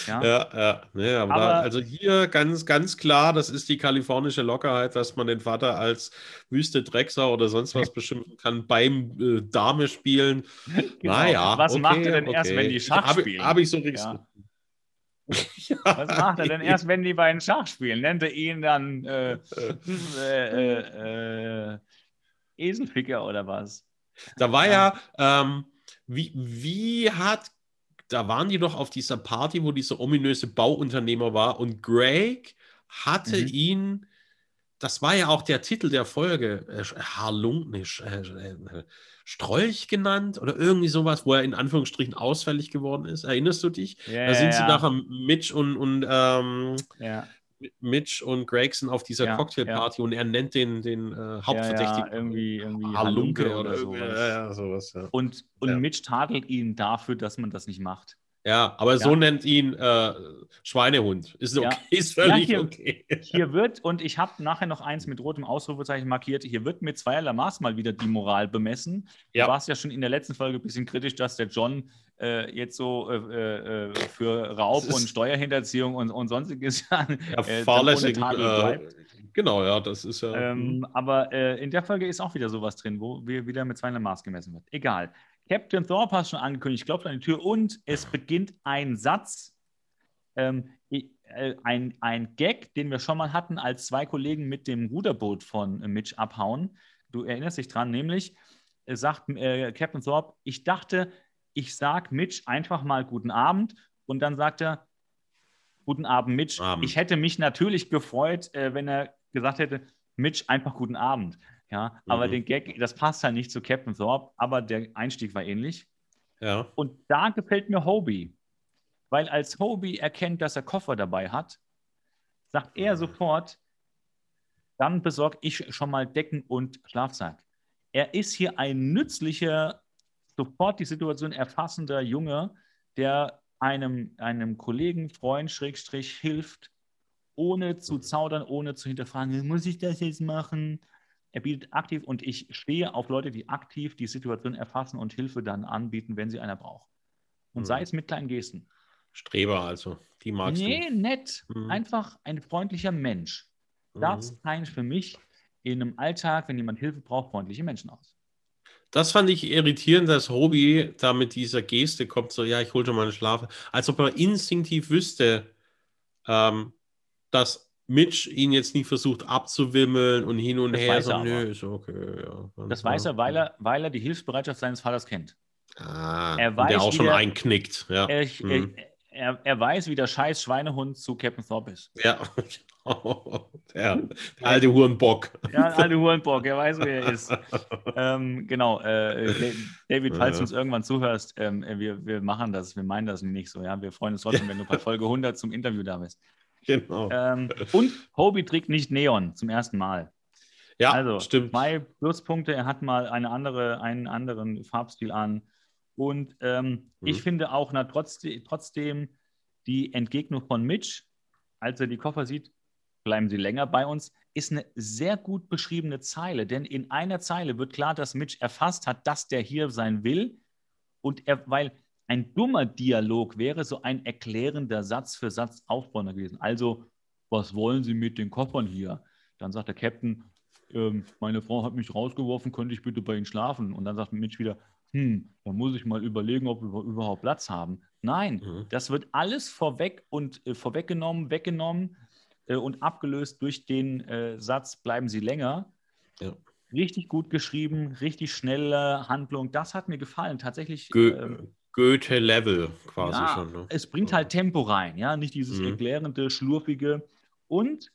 Ja, ja, ja. Nee, aber, aber da, also hier ganz, ganz klar, das ist die kalifornische Lockerheit, dass man den Vater als Wüste Drecksau oder sonst was [LAUGHS] beschimpfen kann beim äh, Dame spielen. [LAUGHS] Genau. Naja. Was okay, macht er denn okay. erst, wenn die Schach hab, spielen? Habe ich so richtig. Ja. ja. [LAUGHS] Was macht er denn erst, wenn die beiden Schach spielen? Nennt er ihn dann äh, äh, äh, äh Eselficker oder was? Da war ja, ja ähm, wie, wie hat da waren die doch auf dieser Party, wo dieser ominöse Bauunternehmer war und Greg hatte mhm. ihn, das war ja auch der Titel der Folge, äh, Harlung, nee, äh, äh, Strolch genannt oder irgendwie sowas, wo er in Anführungsstrichen ausfällig geworden ist. Erinnerst du dich? Ja, da sind ja, sie ja. nachher Mitch und, und ähm, Mitch und Gregson auf dieser ja, Cocktailparty ja. und er nennt den, den äh, Hauptverdächtigen ja, irgendwie, irgendwie Halunke, Halunke oder, oder sowas. sowas und und Mitch tadelt ihn dafür, dass man das nicht macht. Ja, aber so nennt ihn äh, Schweinehund. Ist okay, ist völlig hier, okay. Hier [LAUGHS] wird, und ich habe nachher noch eins mit rotem Ausrufezeichen markiert, hier wird mit zweierlei Maß mal wieder die Moral bemessen. Du warst ja schon in der letzten Folge ein bisschen kritisch, dass der John äh, jetzt so äh, äh, für Raub und Steuerhinterziehung und, und sonstiges [LAUGHS] ja, äh, fahrlässig äh, Genau, ja, das ist ja. Ähm, hm. aber in der Folge ist auch wieder sowas drin, wo wir wieder mit zweierlei Maß gemessen wird. Egal. Captain Thorpe hat schon angekündigt, klopft an die Tür und es beginnt ein Satz, ähm, ein, ein Gag, den wir schon mal hatten, als zwei Kollegen mit dem Ruderboot von Mitch abhauen. Du erinnerst dich dran, nämlich sagt äh, Captain Thorpe, ich dachte, ich sag Mitch einfach mal guten Abend und dann sagt er, guten Abend, Mitch. Abend. Ich hätte mich natürlich gefreut, äh, wenn er gesagt hätte, Mitch, einfach guten Abend. Ja, aber mhm. den Gag, das passt halt nicht zu Captain Thorpe, aber der Einstieg war ähnlich. Ja. Und da gefällt mir Hobie, weil als Hobie erkennt, dass er Koffer dabei hat, sagt er mhm. sofort, dann besorge ich schon mal Decken und Schlafsack. Er ist hier ein nützlicher sofort die Situation erfassender Junge, der einem, einem Kollegen, Freund, Schrägstrich hilft, ohne zu zaudern, ohne zu hinterfragen, muss ich das jetzt machen? Er bietet aktiv und ich stehe auf Leute, die aktiv die Situation erfassen und Hilfe dann anbieten, wenn sie einer braucht. Und mhm. sei es mit kleinen Gesten. Streber also, die magst nee, du. Nee, nett. Mhm. Einfach ein freundlicher Mensch. Das mhm. zeichnet für mich in einem Alltag, wenn jemand Hilfe braucht, freundliche Menschen aus. Das fand ich irritierend, dass Hobie da mit dieser Geste kommt, so, ja, ich hole schon mal einen Schlaf. Als ob er instinktiv wüsste, ähm, dass Mitch ihn jetzt nicht versucht abzuwimmeln und hin und das her. So, nö, ist okay, ja. Das weiß er, weil er, weil er die Hilfsbereitschaft seines Vaters kennt. Ah, er weiß, der auch schon der, einknickt. Ja. Er, hm. er, er, weiß, wie der scheiß Schweinehund zu Captain Thorpe ist. Ja, [LAUGHS] der, der, alte Hurenbock. Ja, der alte Hurenbock, er weiß, wer er ist. ähm, genau, äh, David, falls du uns irgendwann zuhörst, ähm, wir, wir machen das, wir meinen das nicht so. Ja? Wir freuen uns trotzdem, wenn du bei Folge 100 zum Interview da bist. [LAUGHS] Genau. Ähm, und Hobie trägt nicht Neon zum ersten Mal. Ja, also, stimmt. Zwei Pluspunkte, er hat mal eine andere, einen anderen Farbstil an. Und ähm, mhm. ich finde auch, na, trotzdem, trotzdem die Entgegnung von Mitch, als er die Koffer sieht, bleiben Sie länger bei uns, ist eine sehr gut beschriebene Zeile. Denn in einer Zeile wird klar, dass Mitch erfasst hat, dass der hier sein will. Und er, weil ein dummer Dialog wäre so ein erklärender Satz für Satz aufbauender gewesen. Also, was wollen Sie mit den Koffern hier? Dann sagt der Captain, ähm, meine Frau hat mich rausgeworfen, könnte ich bitte bei Ihnen schlafen? Und dann sagt Mitch wieder, hm, da muss ich mal überlegen, ob wir überhaupt Platz haben. Nein, mhm. das wird alles vorweg und äh, vorweggenommen, weggenommen äh, und abgelöst durch den äh, Satz, bleiben Sie länger. Ja. Richtig gut geschrieben, richtig schnelle Handlung. Das hat mir gefallen. Tatsächlich. Go ähm, Goethe-Level quasi ja, schon. Ne? Es bringt halt Tempo rein, ja, nicht dieses mhm. erklärende, schlurfige. Und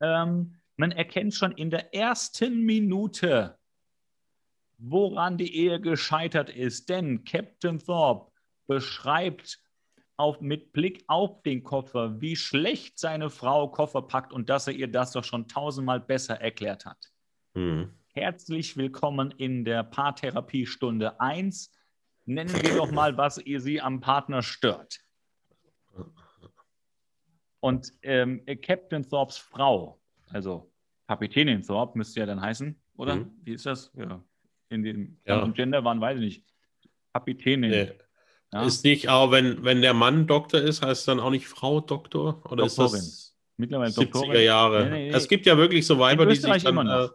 ähm, man erkennt schon in der ersten Minute, woran die Ehe gescheitert ist. Denn Captain Thorpe beschreibt auf, mit Blick auf den Koffer, wie schlecht seine Frau Koffer packt und dass er ihr das doch schon tausendmal besser erklärt hat. Mhm. Herzlich willkommen in der Paartherapiestunde 1. Nennen wir doch mal, was ihr sie am Partner stört. Und ähm, Captain Thorpes Frau, also Kapitänin Thorpe müsste ja dann heißen, oder? Mhm. Wie ist das? Ja. In dem ja. Gender waren, weiß ich nicht. Kapitänin. Nee. Ja. Ist nicht auch, wenn, wenn der Mann Doktor ist, heißt es dann auch nicht Frau Doktor? Oder Doktorin. ist das Mittlerweile 70er Doktorin? Jahre? Nee, nee, nee. Es gibt ja wirklich so Weiber, die sich, dann, äh,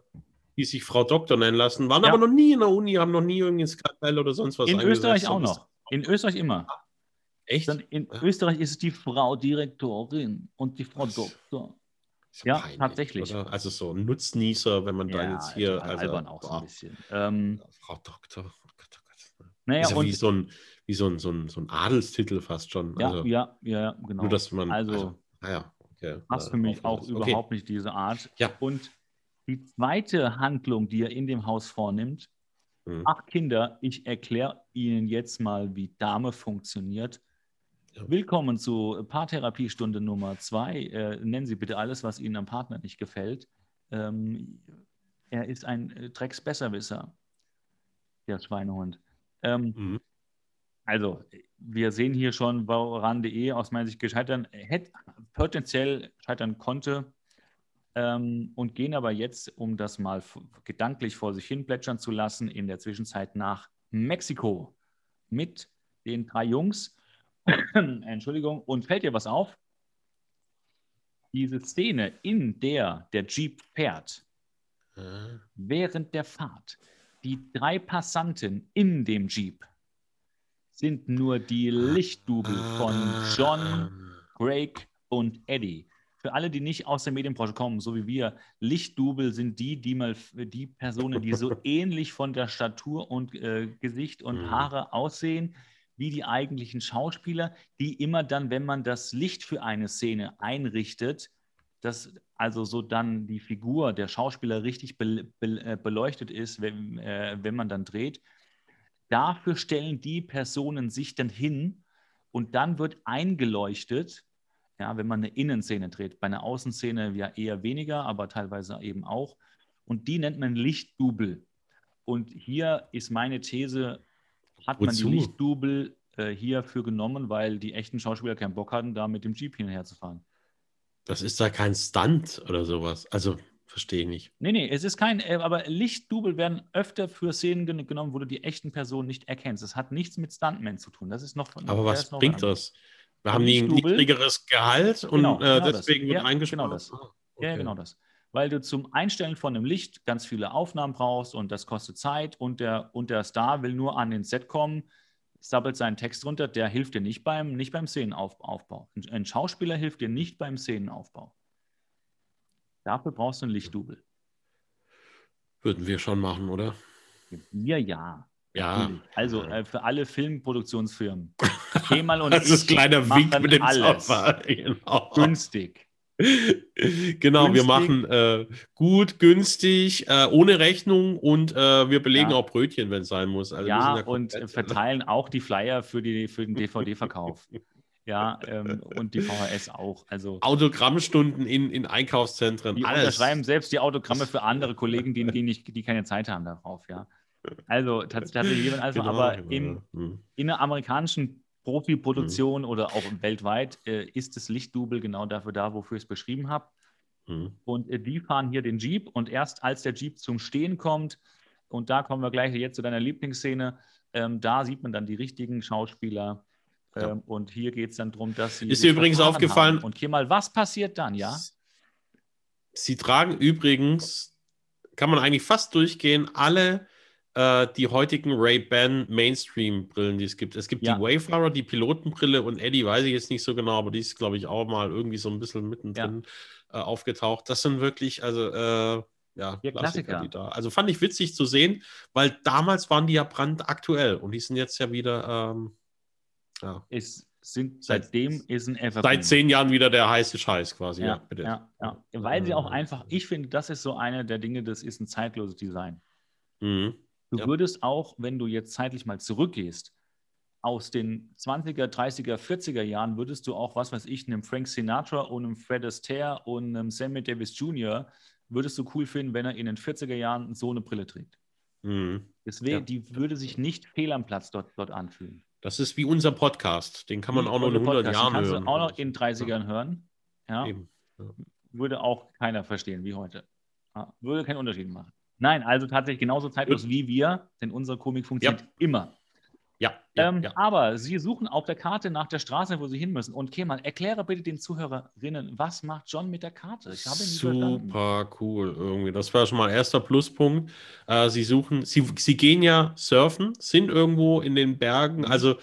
die sich Frau Doktor nennen lassen, waren ja. aber noch nie in der Uni, haben noch nie irgendwie ein Skandal oder sonst was In Österreich auch noch. In Österreich immer. Echt? Dann in ja. Österreich ist es die Frau Direktorin und die Frau Doktor. Ja, peinlich, tatsächlich. Oder? Also so ein Nutznießer, wenn man ja, da jetzt hier. Also, albern auch so ein bisschen. Ähm, Frau Doktor. Oh Gott, oh Gott. Naja, ist ja und, wie, so ein, wie so ein, so, ein, so ein Adelstitel fast schon. Ja, also, ja, ja, genau. Nur, dass man. Also, also naja, okay. Passt für mich auch okay. überhaupt nicht diese Art. Ja. Und die zweite Handlung, die er in dem Haus vornimmt, mhm. ach Kinder, ich erkläre Ihnen jetzt mal, wie Dame funktioniert. Willkommen zu Paartherapiestunde Nummer zwei. Äh, nennen Sie bitte alles, was Ihnen am Partner nicht gefällt. Ähm, er ist ein äh, Drecksbesserwisser, der Schweinehund. Ähm, mhm. Also, wir sehen hier schon, woran DE aus meiner Sicht gescheitert, hätte, potenziell scheitern konnte ähm, und gehen aber jetzt, um das mal gedanklich vor sich hin plätschern zu lassen, in der Zwischenzeit nach Mexiko mit den drei Jungs [COUGHS] Entschuldigung, und fällt dir was auf? Diese Szene, in der der Jeep fährt, hm. während der Fahrt, die drei Passanten in dem Jeep sind nur die Lichtdubel von John, Craig und Eddie. Für alle, die nicht aus der Medienbranche kommen, so wie wir, Lichtdubel sind die, die mal die Personen, die so [LAUGHS] ähnlich von der Statur und äh, Gesicht und hm. Haare aussehen wie die eigentlichen Schauspieler, die immer dann, wenn man das Licht für eine Szene einrichtet, dass also so dann die Figur der Schauspieler richtig be be äh, beleuchtet ist, wenn, äh, wenn man dann dreht. Dafür stellen die Personen sich dann hin und dann wird eingeleuchtet, ja, wenn man eine Innenszene dreht. Bei einer Außenszene ja eher weniger, aber teilweise eben auch. Und die nennt man Lichtdubel. Und hier ist meine These, hat man die Lichtdubel äh, hierfür genommen, weil die echten Schauspieler keinen Bock hatten, da mit dem Jeep hinterher zu fahren. Das ist da kein Stunt oder sowas. Also verstehe ich nicht. Nee, nee, es ist kein, äh, aber Lichtdubel werden öfter für Szenen genommen, wo du die echten Personen nicht erkennst. Das hat nichts mit Stuntmen zu tun. Das ist noch von, Aber was bringt das? Wir haben ein niedrigeres Gehalt und genau, äh, genau deswegen das. wird ja, eingespart. Genau das. Oh, okay. Ja, genau das weil du zum Einstellen von einem Licht ganz viele Aufnahmen brauchst und das kostet Zeit und der, und der Star will nur an den Set kommen, sabbelt seinen Text runter, der hilft dir nicht beim, nicht beim Szenenaufbau. Ein Schauspieler hilft dir nicht beim Szenenaufbau. Dafür brauchst du ein Lichtdubel. Würden wir schon machen, oder? Wir ja. Ja. Also äh, für alle Filmproduktionsfirmen. [LAUGHS] Kemal und das ist kleiner Wink mit dem alles. [LAUGHS] Genau. Günstig. genau, günstig. wir machen äh, gut, günstig, äh, ohne Rechnung und äh, wir belegen ja. auch Brötchen, wenn es sein muss. Also ja, ja und verteilen auch die Flyer für, die, für den DVD-Verkauf. [LAUGHS] ja, ähm, und die VHS auch. Also, Autogrammstunden in, in Einkaufszentren. Die alles. unterschreiben selbst die Autogramme für andere Kollegen, die, die, nicht, die keine Zeit haben darauf, ja. Also tatsächlich, also, genau, aber genau. Im, hm. in der amerikanischen Profiproduktion mhm. oder auch weltweit äh, ist das Lichtdubel genau dafür da, wofür ich es beschrieben habe. Mhm. Und äh, die fahren hier den Jeep und erst als der Jeep zum Stehen kommt, und da kommen wir gleich jetzt zu deiner Lieblingsszene, ähm, da sieht man dann die richtigen Schauspieler. Ähm, ja. Und hier geht es dann darum, dass sie. Ist dir übrigens aufgefallen. Haben. Und hier mal, was passiert dann, ja? Sie tragen übrigens, kann man eigentlich fast durchgehen, alle äh, die heutigen Ray-Ban Mainstream-Brillen, die es gibt. Es gibt ja. die Wayfarer, die Pilotenbrille und Eddie weiß ich jetzt nicht so genau, aber die ist, glaube ich, auch mal irgendwie so ein bisschen mittendrin ja. äh, aufgetaucht. Das sind wirklich, also äh, ja, Klassiker, Klassiker, die da. Also fand ich witzig zu sehen, weil damals waren die ja brandaktuell und die sind jetzt ja wieder, ähm, ja. Ist, sind seitdem ist ein Evergreen. Seit zehn Jahren wieder der heiße Scheiß quasi. Ja, ja, ja, ja. Weil sie auch einfach, ich finde, das ist so eine der Dinge, das ist ein zeitloses Design. Mhm. Du ja. würdest auch, wenn du jetzt zeitlich mal zurückgehst, aus den 20er, 30er, 40er Jahren würdest du auch, was weiß ich, einem Frank Sinatra und einem Fred Astaire und einem Sammy Davis Jr. würdest du cool finden, wenn er in den 40er Jahren so eine Brille trägt. Mhm. Deswegen, ja. die würde sich nicht fehl am Platz dort, dort anfühlen. Das ist wie unser Podcast. Den kann man auch noch in 100 Podcast. Jahren hören. Den kannst du auch noch in 30ern hören. Ja. ja. Würde auch keiner verstehen wie heute. Ja. Würde keinen Unterschied machen. Nein, also tatsächlich genauso zeitlos wie wir, denn unsere Komik funktioniert immer. Ja, ja, ähm, ja, Aber Sie suchen auf der Karte nach der Straße, wo Sie hin müssen. Und Kemal, erkläre bitte den Zuhörerinnen, was macht John mit der Karte? Ich habe Super cool irgendwie. Das war schon mal erster Pluspunkt. Äh, Sie suchen, Sie, Sie gehen ja surfen, sind irgendwo in den Bergen. Also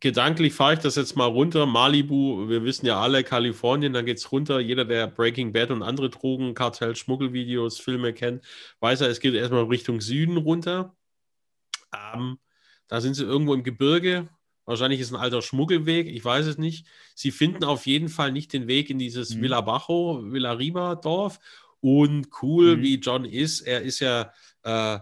gedanklich fahre ich das jetzt mal runter. Malibu, wir wissen ja alle, Kalifornien, dann geht es runter. Jeder, der Breaking Bad und andere Drogen, Kartell, Schmuggelvideos, Filme kennt, weiß ja, es geht erstmal Richtung Süden runter. Ähm, da sind sie irgendwo im Gebirge. Wahrscheinlich ist ein alter Schmuggelweg, ich weiß es nicht. Sie finden auf jeden Fall nicht den Weg in dieses mhm. Villa Bajo, Villa Riba Dorf. Und cool, mhm. wie John ist, er ist ja äh,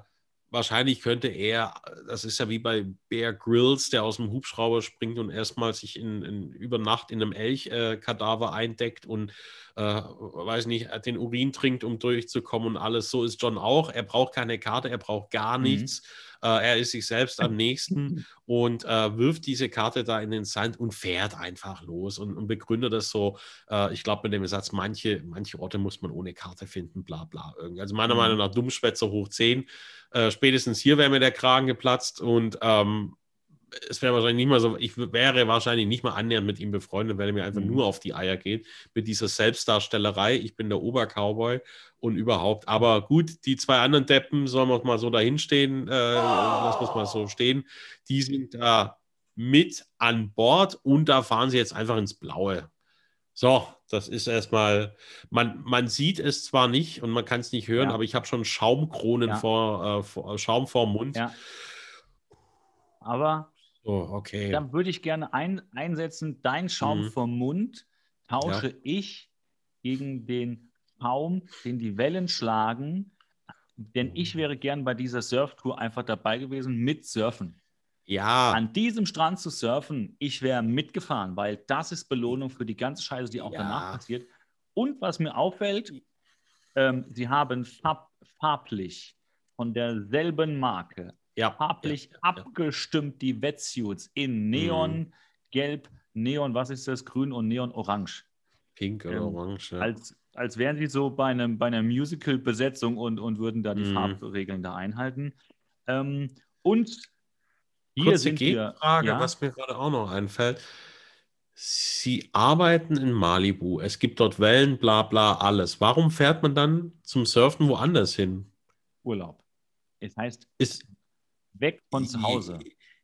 wahrscheinlich könnte er, das ist ja wie bei Bear Grylls, der aus dem Hubschrauber springt und erstmal sich in, in, über Nacht in einem Elchkadaver äh, eindeckt und, äh, weiß nicht, den Urin trinkt, um durchzukommen und alles. So ist John auch. Er braucht keine Karte, er braucht gar mhm. nichts. Er ist sich selbst am nächsten [LAUGHS] und äh, wirft diese Karte da in den Sand und fährt einfach los und, und begründet das so, äh, ich glaube mit dem Satz, manche, manche Orte muss man ohne Karte finden, bla bla. Irgendwie. Also meiner mhm. Meinung nach Dummschwätzer hoch 10. Äh, spätestens hier wäre mir der Kragen geplatzt und ähm, es wäre wahrscheinlich nicht mal so, ich wäre wahrscheinlich nicht mal annähernd mit ihm befreundet, weil er mir einfach mhm. nur auf die Eier geht, mit dieser Selbstdarstellerei. Ich bin der Obercowboy und überhaupt. Aber gut, die zwei anderen Deppen, sollen wir mal so dahinstehen, äh, lassen wir es mal so stehen, die sind da mit an Bord und da fahren sie jetzt einfach ins Blaue. So, das ist erstmal, man, man sieht es zwar nicht und man kann es nicht hören, ja. aber ich habe schon Schaumkronen ja. vor, äh, vor, Schaum vor dem Mund. Ja. Aber Oh, okay. Dann würde ich gerne ein, einsetzen, dein Schaum mhm. vom Mund tausche ja. ich gegen den Schaum, den die Wellen schlagen. Denn ich mhm. wäre gern bei dieser Surftour einfach dabei gewesen mit Surfen. Ja. An diesem Strand zu surfen, ich wäre mitgefahren, weil das ist Belohnung für die ganze Scheiße, die auch ja. danach passiert. Und was mir auffällt, ähm, sie haben farb, farblich von derselben Marke ja, farblich ja, abgestimmt, die Wetsuits in Neon, mhm. Gelb, Neon, was ist das? Grün und Neon Orange. Pink oder ähm, Orange. Ja. Als, als wären sie so bei, einem, bei einer Musical-Besetzung und, und würden da die mhm. Farbregeln da einhalten. Ähm, und hier Kurze sind Gegenfrage, wir. Was mir gerade auch noch einfällt. Sie arbeiten in Malibu, es gibt dort Wellen, bla bla, alles. Warum fährt man dann zum Surfen woanders hin? Urlaub. Es heißt, ist, weg von zu Hause.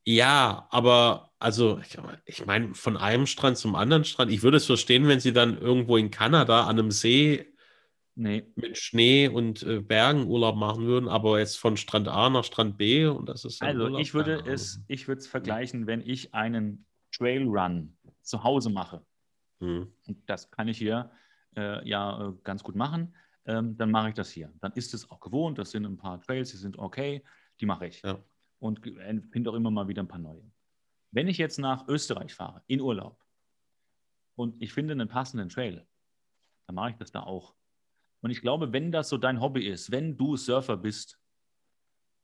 Ja, aber also ich, meine, von einem Strand zum anderen Strand, ich würde es verstehen, wenn sie dann irgendwo in Kanada an einem See nee. mit Schnee und äh, Bergen Urlaub machen würden, aber jetzt von Strand A nach Strand B und das ist. Also Urlaub, ich würde es, ich würde es vergleichen, wenn ich einen Trailrun zu Hause mache. Hm. Und das kann ich hier äh, ja äh, ganz gut machen. Ähm, dann mache ich das hier. Dann ist es auch gewohnt, das sind ein paar Trails, die sind okay, die mache ich. Ja und finde auch immer mal wieder ein paar neue. Wenn ich jetzt nach Österreich fahre, in Urlaub, und ich finde einen passenden Trail, dann mache ich das da auch. Und ich glaube, wenn das so dein Hobby ist, wenn du Surfer bist,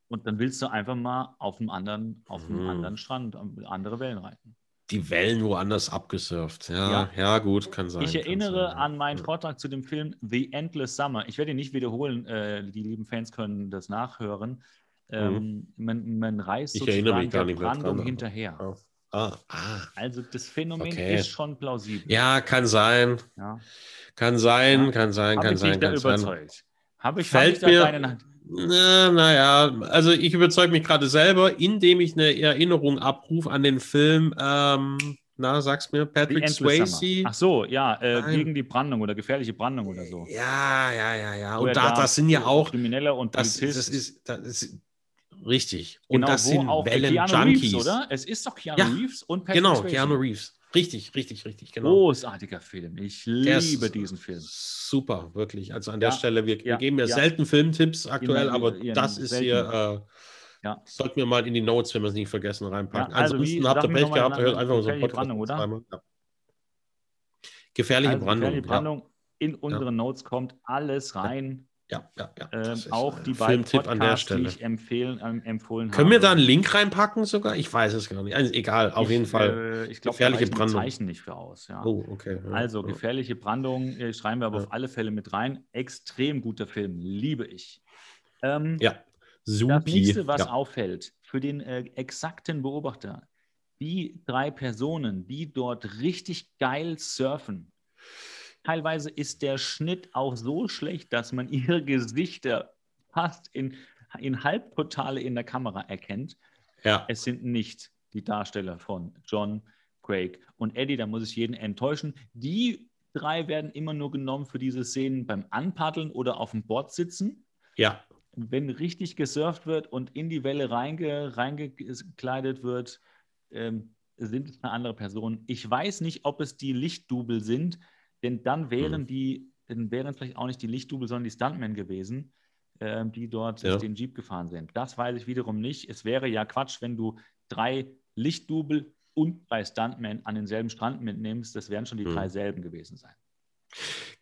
und dann willst du einfach mal auf einem anderen, auf einem mhm. anderen Strand andere Wellen reiten. Die Wellen woanders abgesurft. Ja, ja, ja gut, kann sein. Ich erinnere sein. an meinen Vortrag zu dem Film The Endless Summer. Ich werde ihn nicht wiederholen, äh, die lieben Fans können das nachhören. Mhm. Ähm, man, man reist ich sozusagen der Brandung hinterher. Oh. Ah, ah. Also das Phänomen okay. ist schon plausibel. Ja, kann sein. Ja. Kann sein, ja. kann sein, Hab kann ich sein. Kann sein. überzeugt. Habe ich, Fällt hab ich mir. Na, naja, also ich überzeuge mich gerade selber, indem ich eine Erinnerung abrufe an den Film, ähm, na, sag's mir, Patrick Swayze. Ach so, ja, äh, gegen die Brandung oder gefährliche Brandung oder so. Ja, ja, ja, ja. Und da, das sind ja auch Kriminelle und das, das, ist, das ist Richtig. Und genau, das sind Wellen-Junkies. oder? Es ist doch Keanu ja, Reeves und Patrick Genau, Swayze. Keanu Reeves. Richtig, richtig, richtig. Genau. Großartiger Film. Ich liebe diesen Film. Super, wirklich. Also an der ja, Stelle, wir, wir geben ja, selten Filmtipps aktuell, aber das ist hier. Äh, Ja. Sollten wir mal in die Notes, wenn wir es nicht vergessen, reinpacken. Ja, also Ansonsten habt ihr Pech gehabt, hört einfach unseren Podcast. Brandung, oder? Ja. Gefährliche also Brandung. Gefährliche Brandung. In unsere Notes kommt alles rein. Ja, ja, ja. Ähm, auch die beiden Podcasts, an der Stelle. die ich empfehlen, ähm, empfohlen Können habe. wir da einen Link reinpacken sogar? Ich weiß es gar nicht. Also egal, auf ich, jeden Fall. Äh, ich glaube, gefährliche Brandung. Zeichen nicht für aus. Ja. Oh, okay. Ja, also ja. gefährliche Brandung äh, schreiben wir aber auf alle Fälle mit rein. Extrem guter Film, liebe ich. Ähm, ja, super. Das nächste, was auffällt für den äh, exakten Beobachter, die drei Personen, die dort richtig geil surfen, Teilweise ist der Schnitt auch so schlecht, dass man [LAUGHS] ihre Gesichter fast in, in Halbportale in der Kamera erkennt. Ja. Es sind nicht die Darsteller von John, Craig und Eddie. Da muss ich jeden enttäuschen. Die drei werden immer nur genommen für diese Szenen beim Anpaddeln oder auf dem Board sitzen. Ja. Wenn richtig gesurft wird und in die Welle reinge, reingekleidet wird, ähm, sind es eine andere Person. Ich weiß nicht, ob es die Lichtdubel sind, denn dann wären mhm. die, dann wären vielleicht auch nicht die Lichtdubel, sondern die Stuntmen gewesen, äh, die dort ja. den Jeep gefahren sind. Das weiß ich wiederum nicht. Es wäre ja Quatsch, wenn du drei Lichtdubel und drei Stuntmen an denselben Strand mitnimmst. Das wären schon die mhm. drei selben gewesen sein.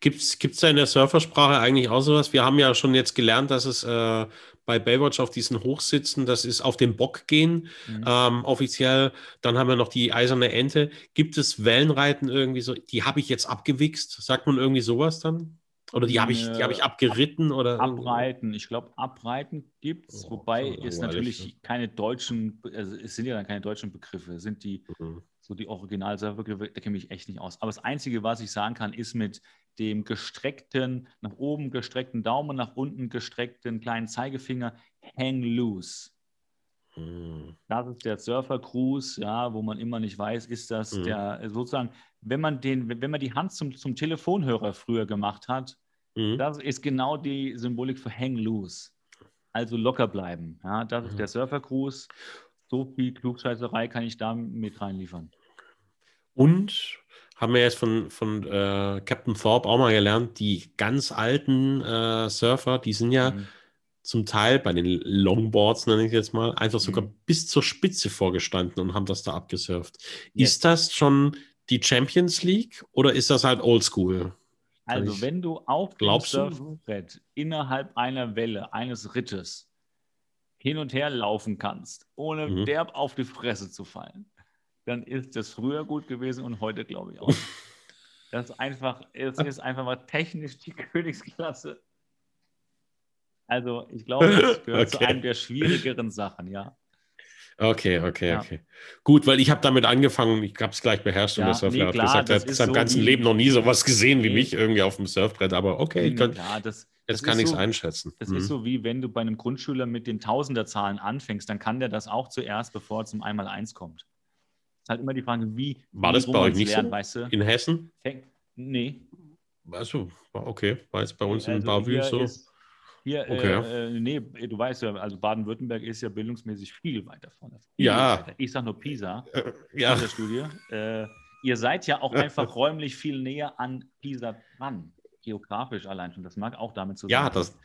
Gibt es da in der Surfersprache eigentlich auch sowas? Wir haben ja schon jetzt gelernt, dass es äh, bei Baywatch auf diesen Hochsitzen, das ist auf den Bock gehen, mhm. ähm, offiziell. Dann haben wir noch die eiserne Ente. Gibt es Wellenreiten irgendwie so? Die habe ich jetzt abgewichst. Sagt man irgendwie sowas dann? Oder die habe ich, hab ich abgeritten? Ab, oder abreiten. Ich glaube, abreiten gibt es, oh, wobei es natürlich ne? keine deutschen, also es sind ja dann keine deutschen Begriffe, es sind die mhm so die Originalserverbegriffe, da kenne ich mich echt nicht aus. Aber das Einzige, was ich sagen kann, ist mit dem gestreckten, nach oben gestreckten Daumen, nach unten gestreckten kleinen Zeigefinger, hang loose. Hm. Das ist der Surfer Cruise, ja, wo man immer nicht weiß, ist das hm. der sozusagen, wenn man den, wenn man die Hand zum, zum Telefonhörer früher gemacht hat, hm. das ist genau die Symbolik für hang loose. Also locker bleiben. Ja, das ist hm. der Surfer Cruise so viel Klugscheißerei kann ich da mit reinliefern. Und haben wir jetzt von, von äh, Captain Thorpe auch mal gelernt, die ganz alten äh, Surfer, die sind ja mhm. Zum Teil bei den Longboards, nenne ich jetzt mal, einfach sogar mhm. bis zur Spitze vorgestanden und haben das da abgesurft. Yes. Ist das schon die Champions League oder ist das halt Oldschool? Also, wenn du auf dem Surfbrett innerhalb einer Welle, eines Rittes, hin und her laufen kannst, ohne mhm. derb auf die Fresse zu fallen, dann ist das früher gut gewesen und heute glaube ich auch. [LAUGHS] das ist einfach, es [LAUGHS] ist einfach mal technisch die [LAUGHS] Königsklasse. Also ich glaube, das [LAUGHS] gehört okay. zu einem der schwierigeren Sachen, ja. Okay, okay, ja. okay. Gut, weil ich habe damit angefangen, ich habe es gleich beherrscht ja, und der nee, hat gesagt, er hat sein so ganzen Leben noch nie sowas gesehen nee. wie mich irgendwie auf dem Surfbrett, aber okay, ich kann, ja, das, Jetzt kann ich es so, einschätzen. Das mhm. ist so wie wenn du bei einem Grundschüler mit den Tausenderzahlen anfängst, dann kann der das auch zuerst, bevor er zum Einmal-Eins kommt. Das ist halt immer die Frage, wie. War das bei euch nicht lernt, so? Weißt du? In Hessen? Nee. Also, okay, war es bei uns also in Bavü so? Ist, hier, okay. äh, nee, du weißt ja, also Baden-Württemberg ist ja bildungsmäßig viel weiter vorne. Viel ja. Weiter. Ich sage nur Pisa, äh, ja. Pisa-Studie. Äh, ihr seid ja auch einfach räumlich viel näher an Pisa dran geografisch allein schon. Das mag auch damit zu Ja, das,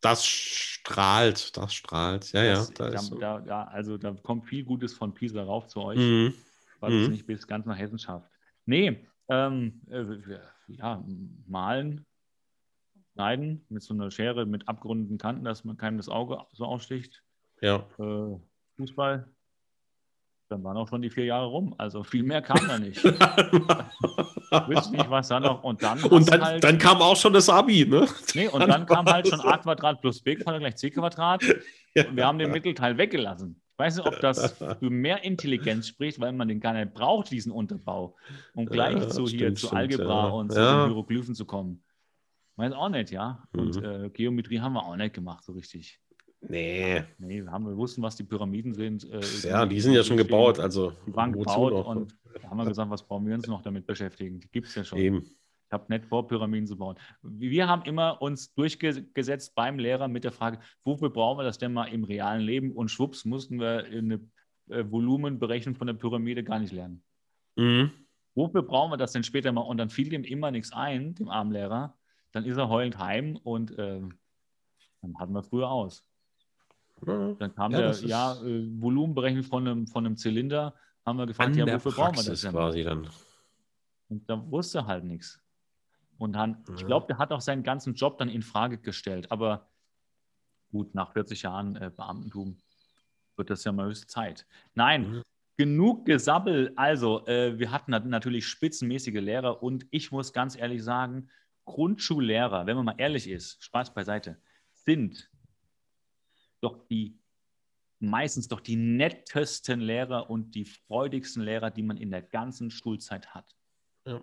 das strahlt, das strahlt. Ja, das, ja, da, da, da, Also da kommt viel Gutes von Pisa rauf zu euch, mhm. was mhm. es nicht bis ganz nach Hessen schafft. Nee, ähm, äh, ja, malen, schneiden mit so einer Schere mit abgerundeten Kanten, dass man keinem das Auge so aussticht. Ja. Äh, Fußball, dann waren auch schon die vier Jahre rum. Also viel mehr kam da nicht. [LAUGHS] Wüsste nicht, was da noch. Und dann, und dann, halt, dann kam auch schon das Abi, ne? Nee, und dann kam halt schon a Quadrat plus b Quadrat gleich c Quadrat. [LAUGHS] Ja. Und wir haben den Mittelteil weggelassen. Ich weiß nicht, ob das für mehr Intelligenz spricht, weil man den gar nicht braucht, diesen Unterbau, um gleich ja, zu hier zu Algebra ja. und zu den Hieroglyphen zu kommen. Weiß auch nicht, ja. Und mhm. äh, Geometrie haben wir auch nicht gemacht, so richtig. Nee. Nee, wir, haben, wir wussten, was die Pyramiden sind. Äh, ja, die sind ja schon gebaut. Also, die waren gebaut und da haben wir gesagt, was brauchen wir uns noch damit beschäftigen? Die gibt es ja schon. Eben. Ich habe nicht vor, Pyramiden zu bauen. Wir haben immer uns durchgesetzt beim Lehrer mit der Frage, wofür brauchen wir das denn mal im realen Leben? Und schwupps mussten wir eine äh, Volumenberechnung von der Pyramide gar nicht lernen. Mhm. Wofür brauchen wir das denn später mal? Und dann fiel dem immer nichts ein, dem armen Lehrer. Dann ist er heulend heim und äh, dann hatten wir früher aus. Dann kam ja, der, ja, äh, Volumenberechnung von einem, von einem Zylinder, haben wir gefragt, ja, wofür brauchen wir das denn? quasi dann. Und da wusste er halt nichts. Und dann, ja. ich glaube, der hat auch seinen ganzen Job dann in Frage gestellt. Aber gut, nach 40 Jahren äh, Beamtentum wird das ja mal höchste Zeit. Nein, mhm. genug Gesabbel. Also, äh, wir hatten natürlich spitzenmäßige Lehrer und ich muss ganz ehrlich sagen, Grundschullehrer, wenn man mal ehrlich ist, Spaß beiseite, sind doch die meistens doch die nettesten Lehrer und die freudigsten Lehrer, die man in der ganzen Schulzeit hat. Ja.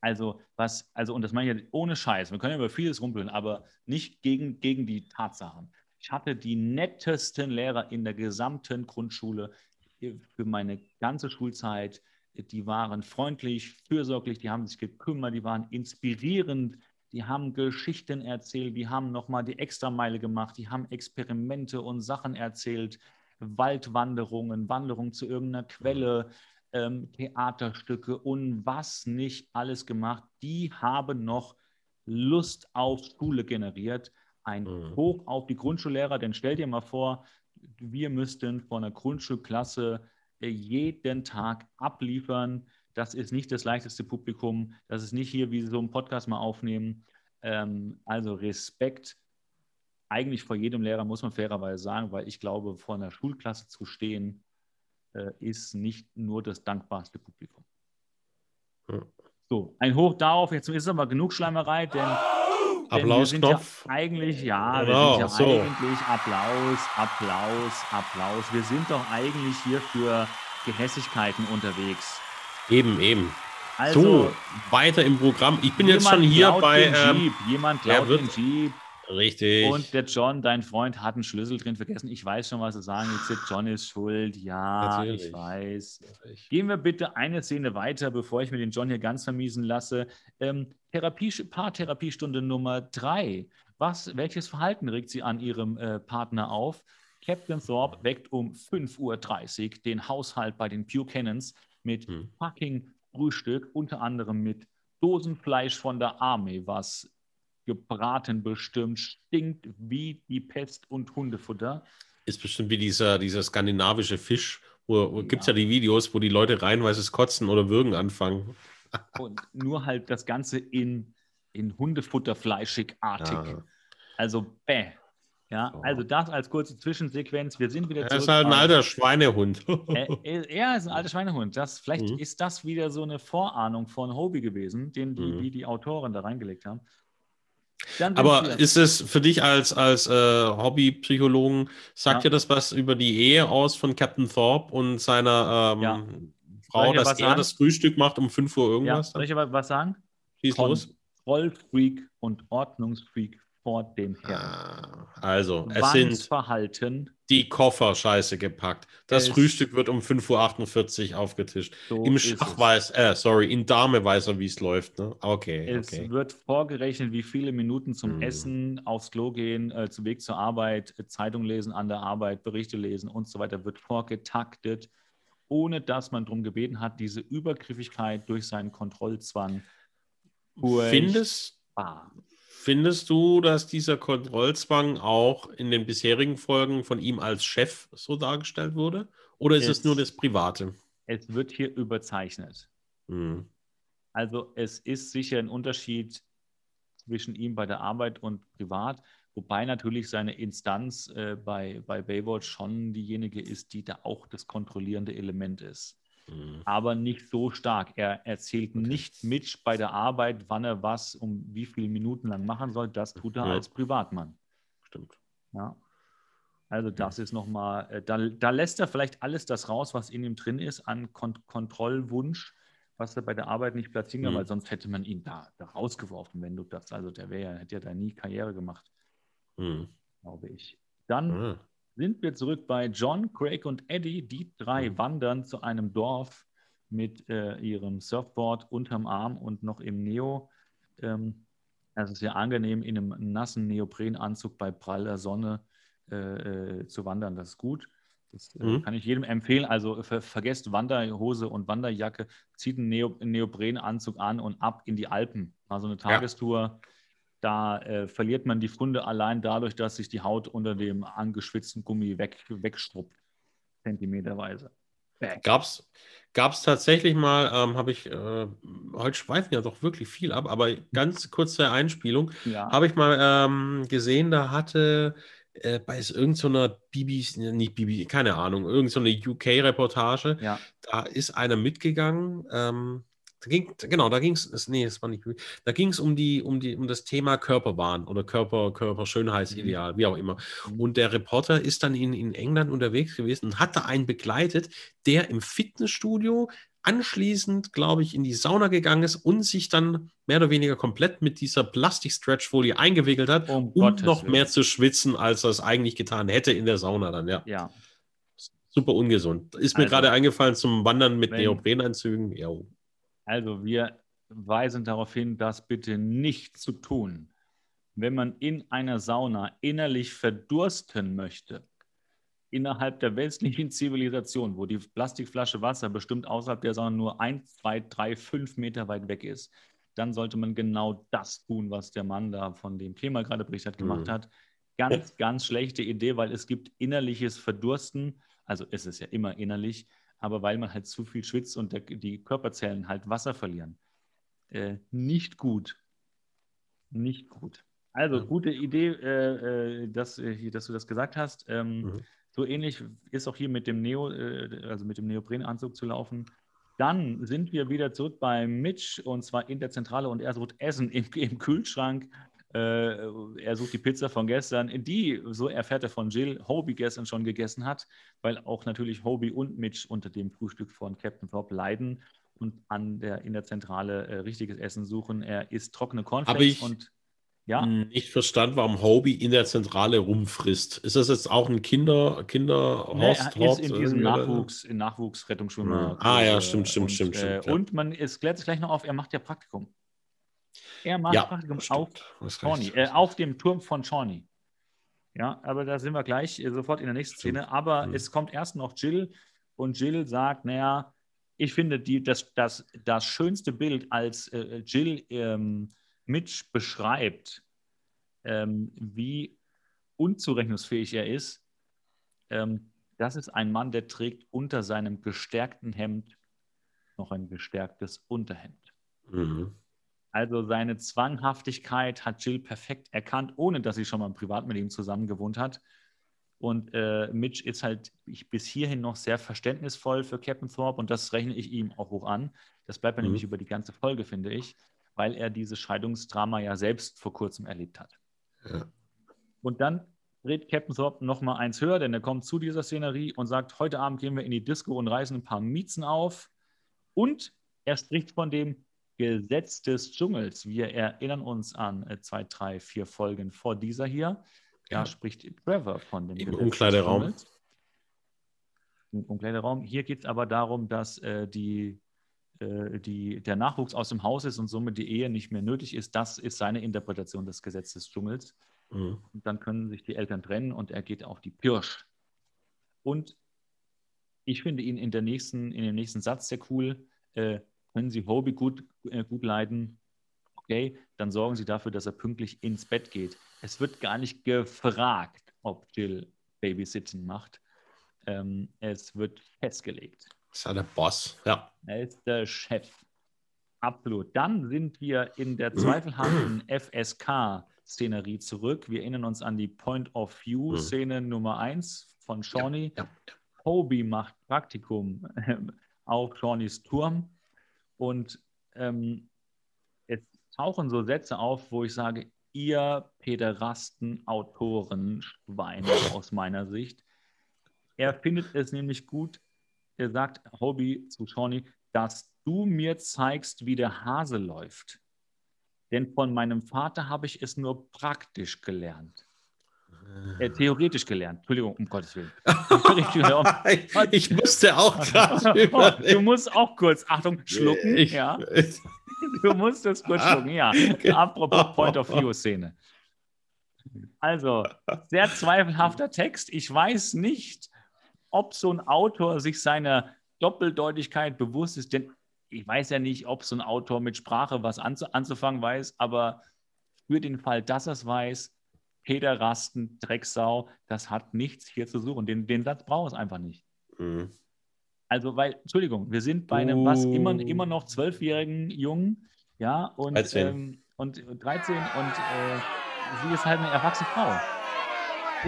Also, was, also, und das meine ich ja ohne Scheiß, wir können ja über vieles rumpeln, aber nicht gegen, gegen die Tatsachen. Ich hatte die nettesten Lehrer in der gesamten Grundschule für meine ganze Schulzeit. Die waren freundlich, fürsorglich, die haben sich gekümmert, die waren inspirierend, die haben Geschichten erzählt, die haben nochmal die Extrameile gemacht, die haben Experimente und Sachen erzählt, Waldwanderungen, Wanderungen zu irgendeiner Quelle, ähm, Theaterstücke und was nicht alles gemacht. Die haben noch Lust auf Schule generiert. Ein mhm. Hoch auf die Grundschullehrer, denn stell dir mal vor, wir müssten von einer Grundschulklasse jeden Tag abliefern. Das ist nicht das leichteste Publikum. Das ist nicht hier, wie Sie so einen Podcast mal aufnehmen. Ähm, also Respekt eigentlich vor jedem Lehrer, muss man fairerweise sagen, weil ich glaube, vor einer Schulklasse zu stehen, äh, ist nicht nur das dankbarste Publikum. Ja. So, ein Hoch darauf, jetzt ist aber genug Schleimerei, denn, Applausknopf. Ja eigentlich, ja, genau, wir sind ja so. eigentlich Applaus, Applaus, Applaus. Wir sind doch eigentlich hier für Gehässigkeiten unterwegs. Eben, eben. Also, so, weiter im Programm. Ich bin jetzt schon hier bei. Ähm, jemand klaut den Jeep. Richtig. Und der John, dein Freund, hat einen Schlüssel drin vergessen. Ich weiß schon, was sie sagen. Jetzt John ist schuld. Ja, Natürlich. ich weiß. Gehen wir bitte eine Szene weiter, bevor ich mir den John hier ganz vermiesen lasse. Ähm, Therapie, Paartherapiestunde Nummer drei. Was, welches Verhalten regt sie an ihrem äh, Partner auf? Captain Thorpe weckt um 5.30 Uhr den Haushalt bei den Buchanans mit hm. fucking Frühstück, unter anderem mit Dosenfleisch von der Armee, was gebraten bestimmt, stinkt wie die Pest und Hundefutter. Ist bestimmt wie dieser, dieser skandinavische Fisch, wo, wo ja. gibt es ja die Videos, wo die Leute reinweise kotzen oder würgen anfangen. Und nur halt das Ganze in, in Hundefutterfleischigartig. Ja. Also bäh. Ja, oh. also das als kurze Zwischensequenz. Wir sind wieder zurück. Er ist halt ein alter Schweinehund. [LAUGHS] er, er, ist ein alter Schweinehund. Das, vielleicht mhm. ist das wieder so eine Vorahnung von Hobie gewesen, den die, mhm. die, die Autoren da reingelegt haben. Aber ist es für dich als, als äh, Hobbypsychologen, sagt ja. dir das was über die Ehe aus von Captain Thorpe und seiner ähm, ja. Frau, dass er sagen? das Frühstück macht um 5 Uhr irgendwas? Ja. Soll ich aber was sagen? Schieß los. Kontrollfreak und Ordnungsfreak vor dem Herrn. Ah, also, es sind die Koffer scheiße gepackt. Das Frühstück wird um 5.48 Uhr aufgetischt. So Im Schach weiß, äh, sorry, in Dame weiß er, wie es läuft. Ne? Okay. Es okay. wird vorgerechnet, wie viele Minuten zum hm. Essen, aufs Klo gehen, äh, zum Weg zur Arbeit, Zeitung lesen an der Arbeit, Berichte lesen und so weiter, wird vorgetaktet, ohne dass man darum gebeten hat, diese Übergriffigkeit durch seinen Kontrollzwang. Findest, Findest du, dass dieser Kontrollzwang auch in den bisherigen Folgen von ihm als Chef so dargestellt wurde? Oder ist es, es nur das Private? Es wird hier überzeichnet. Hm. Also es ist sicher ein Unterschied zwischen ihm bei der Arbeit und privat, wobei natürlich seine Instanz äh, bei, bei Baywatch schon diejenige ist, die da auch das kontrollierende Element ist mhm. aber nicht so stark. Er erzählt okay. nicht mit bei der Arbeit, wann er was um wie viele Minuten lang machen soll. Das tut er ja. als Privatmann. Stimmt. Ja. Also das ist nochmal, äh, da, da lässt er vielleicht alles das raus, was in ihm drin ist an Kont Kontrollwunsch, was er bei der Arbeit nicht platzieren kann, mhm. weil sonst hätte man ihn da, da rausgeworfen, wenn du das, also der wäre, hätte ja da nie Karriere gemacht, mhm. glaube ich. Dann mhm sind wir zurück bei John, Craig und Eddie. Die drei mhm. wandern zu einem Dorf mit äh, ihrem Surfboard unterm Arm und noch im Neo. Ähm, es ist sehr angenehm, in einem nassen Neoprenanzug bei praller Sonne äh, äh, zu wandern. Das ist gut. Das äh, mhm. kann ich jedem empfehlen. Also ver vergesst Wanderhose und Wanderjacke, zieht einen, Neo Neoprenanzug an und ab in die Alpen. Mal so eine Tagestour. Da äh, verliert man die Funde allein dadurch, dass sich die Haut unter dem angeschwitzten Gummi weg, wegstruppt, zentimeterweise. Gab es tatsächlich mal, ähm, habe ich, äh, heute schweifen ja doch wirklich viel ab, aber ganz kurze Einspielung, ja. habe ich mal ähm, gesehen, da hatte äh, bei irgendeiner so BBC, nicht BBC, keine Ahnung, irgendeine so UK-Reportage, ja. da ist einer mitgegangen, ähm, da ging, genau, da ging es, nee, das war nicht, da ging es um die, um die, um das Thema Körperwahn oder Körper, Körperschönheitsideal, mhm. wie auch immer. Mhm. Und der Reporter ist dann in, in England unterwegs gewesen und hatte einen begleitet, der im Fitnessstudio anschließend, glaube ich, in die Sauna gegangen ist und sich dann mehr oder weniger komplett mit dieser Plastik-Stretch-Folie eingewickelt hat, um, um noch mehr zu schwitzen, als er es eigentlich getan hätte in der Sauna dann, ja. Ja. Super ungesund. Ist mir also, gerade eingefallen zum Wandern mit Neoprenanzügen. Ja. Also wir weisen darauf hin, das bitte nicht zu tun. Wenn man in einer Sauna innerlich verdursten möchte, innerhalb der westlichen Zivilisation, wo die Plastikflasche Wasser bestimmt außerhalb der Sauna nur ein, zwei, drei, fünf Meter weit weg ist, dann sollte man genau das tun, was der Mann da von dem Thema gerade berichtet gemacht mhm. hat. Ganz, ganz schlechte Idee, weil es gibt innerliches Verdursten, also ist es ja immer innerlich, aber weil man halt zu viel schwitzt und der, die Körperzellen halt Wasser verlieren. Äh, nicht gut. Nicht gut. Also, gute Idee, äh, äh dass, äh, dass, du das gesagt hast. Ähm, mhm. So ähnlich ist auch hier mit dem Neo, äh, also mit dem Neoprenanzug zu laufen. Dann sind wir wieder zurück bei Mitch und zwar in der Zentrale und er sucht Essen im, im Kühlschrank er sucht die Pizza von gestern, die, so erfährt er von Jill, Hobie gestern schon gegessen hat, weil auch natürlich Hobie und Mitch unter dem Frühstück von Captain Thorpe leiden und an der, in der Zentrale äh, richtiges Essen suchen. Er isst trockene Cornflakes und ja. nicht verstanden, warum Hobie in der Zentrale rumfrisst. Ist das jetzt auch ein Kinder, Kinder nee, er ist in diesem Nachwuchs, in Nachwuchsrettungsschwimmer. Ah ja, stimmt, stimmt, und, stimmt, stimmt. Äh, ja. Und man, es klärt sich gleich noch auf, er macht ja Praktikum. Er macht ja, Praktikum auf Shawnee, äh, auf dem Turm von Shawnee. Ja, aber da sind wir gleich äh, sofort in der nächsten stimmt. Szene. Aber mhm. es kommt erst noch Jill und Jill sagt, naja, ich finde die, das, das, das schönste Bild, als äh, Jill ähm, Mitch beschreibt, ähm, wie unzurechnungsfähig er ist, ähm, das ist ein Mann, der trägt unter seinem gestärkten Hemd noch ein gestärktes Unterhemd. Mhm. Also seine Zwanghaftigkeit hat Jill perfekt erkannt, ohne dass sie schon mal privat mit ihm zusammen gewohnt hat. Und äh, Mitch ist halt bis hierhin noch sehr verständnisvoll für Captain Thorpe und das rechne ich ihm auch hoch an. Das bleibt mir mhm. nämlich über die ganze Folge, finde ich, weil er dieses Scheidungsdrama ja selbst vor kurzem erlebt hat. Ja. Und dann dreht Captain Thorpe noch mal eins höher, denn er kommt zu dieser Szenerie und sagt, heute Abend gehen wir in die Disco und reißen ein paar Miezen auf. Und er spricht von dem Gesetz des Dschungels. Wir erinnern uns an äh, zwei, drei, vier Folgen vor dieser hier. Da ja. spricht Trevor von dem Im Gesetz Umkleideraum. des Dschungels. Im Umkleideraum. Hier geht es aber darum, dass äh, die, äh, die, der Nachwuchs aus dem Haus ist und somit die Ehe nicht mehr nötig ist. Das ist seine Interpretation des Gesetzes des Dschungels. Mhm. Und dann können sich die Eltern trennen und er geht auf die Pirsch. Und ich finde ihn in, der nächsten, in dem nächsten Satz sehr cool. Äh, können Sie Hobie gut, äh, gut leiden? Okay, dann sorgen Sie dafür, dass er pünktlich ins Bett geht. Es wird gar nicht gefragt, ob Jill Babysitting macht. Ähm, es wird festgelegt. ist ja der Boss, ja. Er ist der Chef. Absolut. Dann sind wir in der zweifelhaften [CLEARS THROAT] FSK-Szenerie zurück. Wir erinnern uns an die Point of View-Szene mhm. Nummer 1 von Shawnee. Ja, ja, ja. Hobie macht Praktikum auf Shawnees Turm. Und ähm, es tauchen so Sätze auf, wo ich sage, ihr Pederasten, Autoren, Schweine [LAUGHS] aus meiner Sicht. Er findet es nämlich gut, er sagt, Hobby zu Shawnee, dass du mir zeigst, wie der Hase läuft. Denn von meinem Vater habe ich es nur praktisch gelernt. Äh, theoretisch gelernt. Entschuldigung, um Gottes Willen. [LAUGHS] ich musste auch gerade [LAUGHS] oh, Du musst auch kurz, Achtung, schlucken. Ich, ja. [LAUGHS] Du musst es kurz schlucken, ja. Genau. Apropos Point of View-Szene. Also, sehr zweifelhafter Text. Ich weiß nicht, ob so ein Autor sich seiner Doppeldeutigkeit bewusst ist, denn ich weiß ja nicht, ob so ein Autor mit Sprache was anzufangen weiß, aber für den Fall, dass er es weiß, Peter Rasten, Drecksau, das hat nichts hier zu suchen. Den, den Satz braucht es einfach nicht. Mhm. Also, weil, Entschuldigung, wir sind bei einem, was immer, uh. immer noch zwölfjährigen Jungen, ja, und, 13. Ähm, und 13 und äh, sie ist halt eine erwachsene Frau.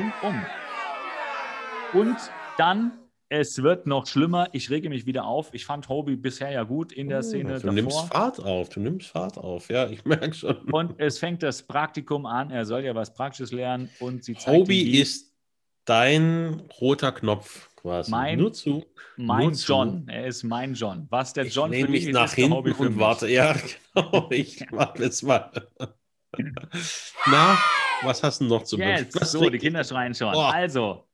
Und um. Und dann, es wird noch schlimmer. Ich rege mich wieder auf. Ich fand Hobie bisher ja gut in der oh, Szene. Du davor. nimmst Fahrt auf, du nimmst Fahrt auf, ja, ich merke schon. Und es fängt das Praktikum an. Er soll ja was Praktisches lernen und sie zeigt Hobie ist dein roter Knopf quasi. Mein, nur zu. Mein nur John. Zu. Er ist mein John. Was der ich John für mich ist, nach hinten und warte. Ja, [LAUGHS] genau. Ich [LAUGHS] mache jetzt mal. Na, was hast du noch zu Jetzt, so, die Kinder schreien schon. Oh. Also.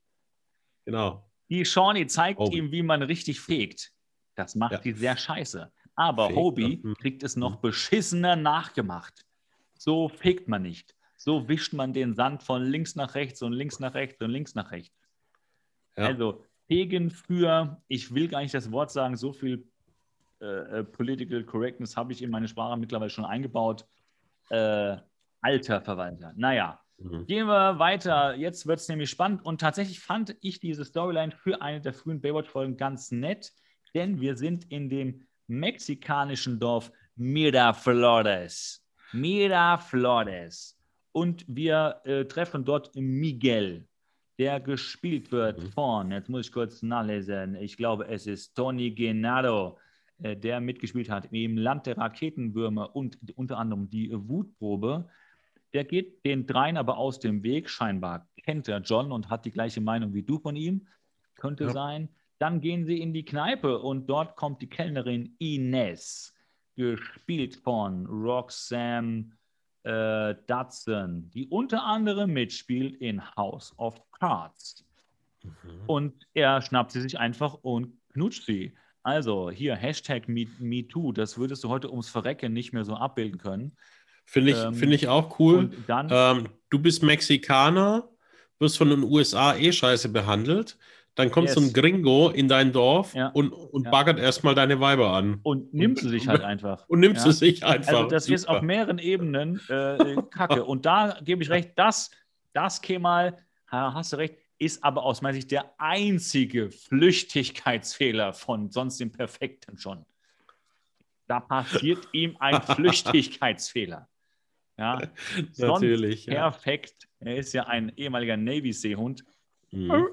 Genau. Die Shawnee zeigt Hobie. ihm, wie man richtig fegt. Das macht ja. die sehr scheiße. Aber Fegt, Hobie ja. kriegt es noch beschissener nachgemacht. So fegt man nicht. So wischt man den Sand von links nach rechts und links nach rechts und links nach rechts. Ja. Also fegen für, ich will gar nicht das Wort sagen, so viel äh, äh Political Correctness habe ich in meine Sprache mittlerweile schon eingebaut. Äh, alter Verwalter. Naja, Mhm. Gehen wir weiter. Jetzt wird es nämlich spannend. Und tatsächlich fand ich diese Storyline für eine der frühen Baywatch-Folgen ganz nett, denn wir sind in dem mexikanischen Dorf Miraflores. Miraflores. Und wir äh, treffen dort Miguel, der gespielt wird mhm. von, jetzt muss ich kurz nachlesen, ich glaube, es ist Tony Genaro, äh, der mitgespielt hat im Land der Raketenwürmer und unter anderem die Wutprobe. Der geht den dreien aber aus dem Weg. Scheinbar kennt er John und hat die gleiche Meinung wie du von ihm. Könnte ja. sein. Dann gehen sie in die Kneipe und dort kommt die Kellnerin Ines, gespielt von Roxanne äh, Dudson, die unter anderem mitspielt in House of Cards. Mhm. Und er schnappt sie sich einfach und knutscht sie. Also hier Hashtag MeToo, das würdest du heute ums Verrecken nicht mehr so abbilden können. Finde ich, ähm, find ich auch cool. Dann, ähm, du bist Mexikaner, wirst von den USA eh scheiße behandelt. Dann kommt yes. so ein Gringo in dein Dorf ja. und, und ja. baggert erstmal deine Weiber an. Und nimmt sie sich halt einfach. [LAUGHS] Und nimmt ja. sie sich einfach. Also das Super. ist auf mehreren Ebenen äh, Kacke. und da gebe ich recht, das, das Kemal, hast du recht, ist aber aus meiner Sicht der einzige Flüchtigkeitsfehler von sonst dem Perfekten schon. Da passiert ihm ein [LAUGHS] Flüchtigkeitsfehler. Ja, [LAUGHS] natürlich. Perfekt. Ja. Er ist ja ein ehemaliger Navy-Seehund. Mhm.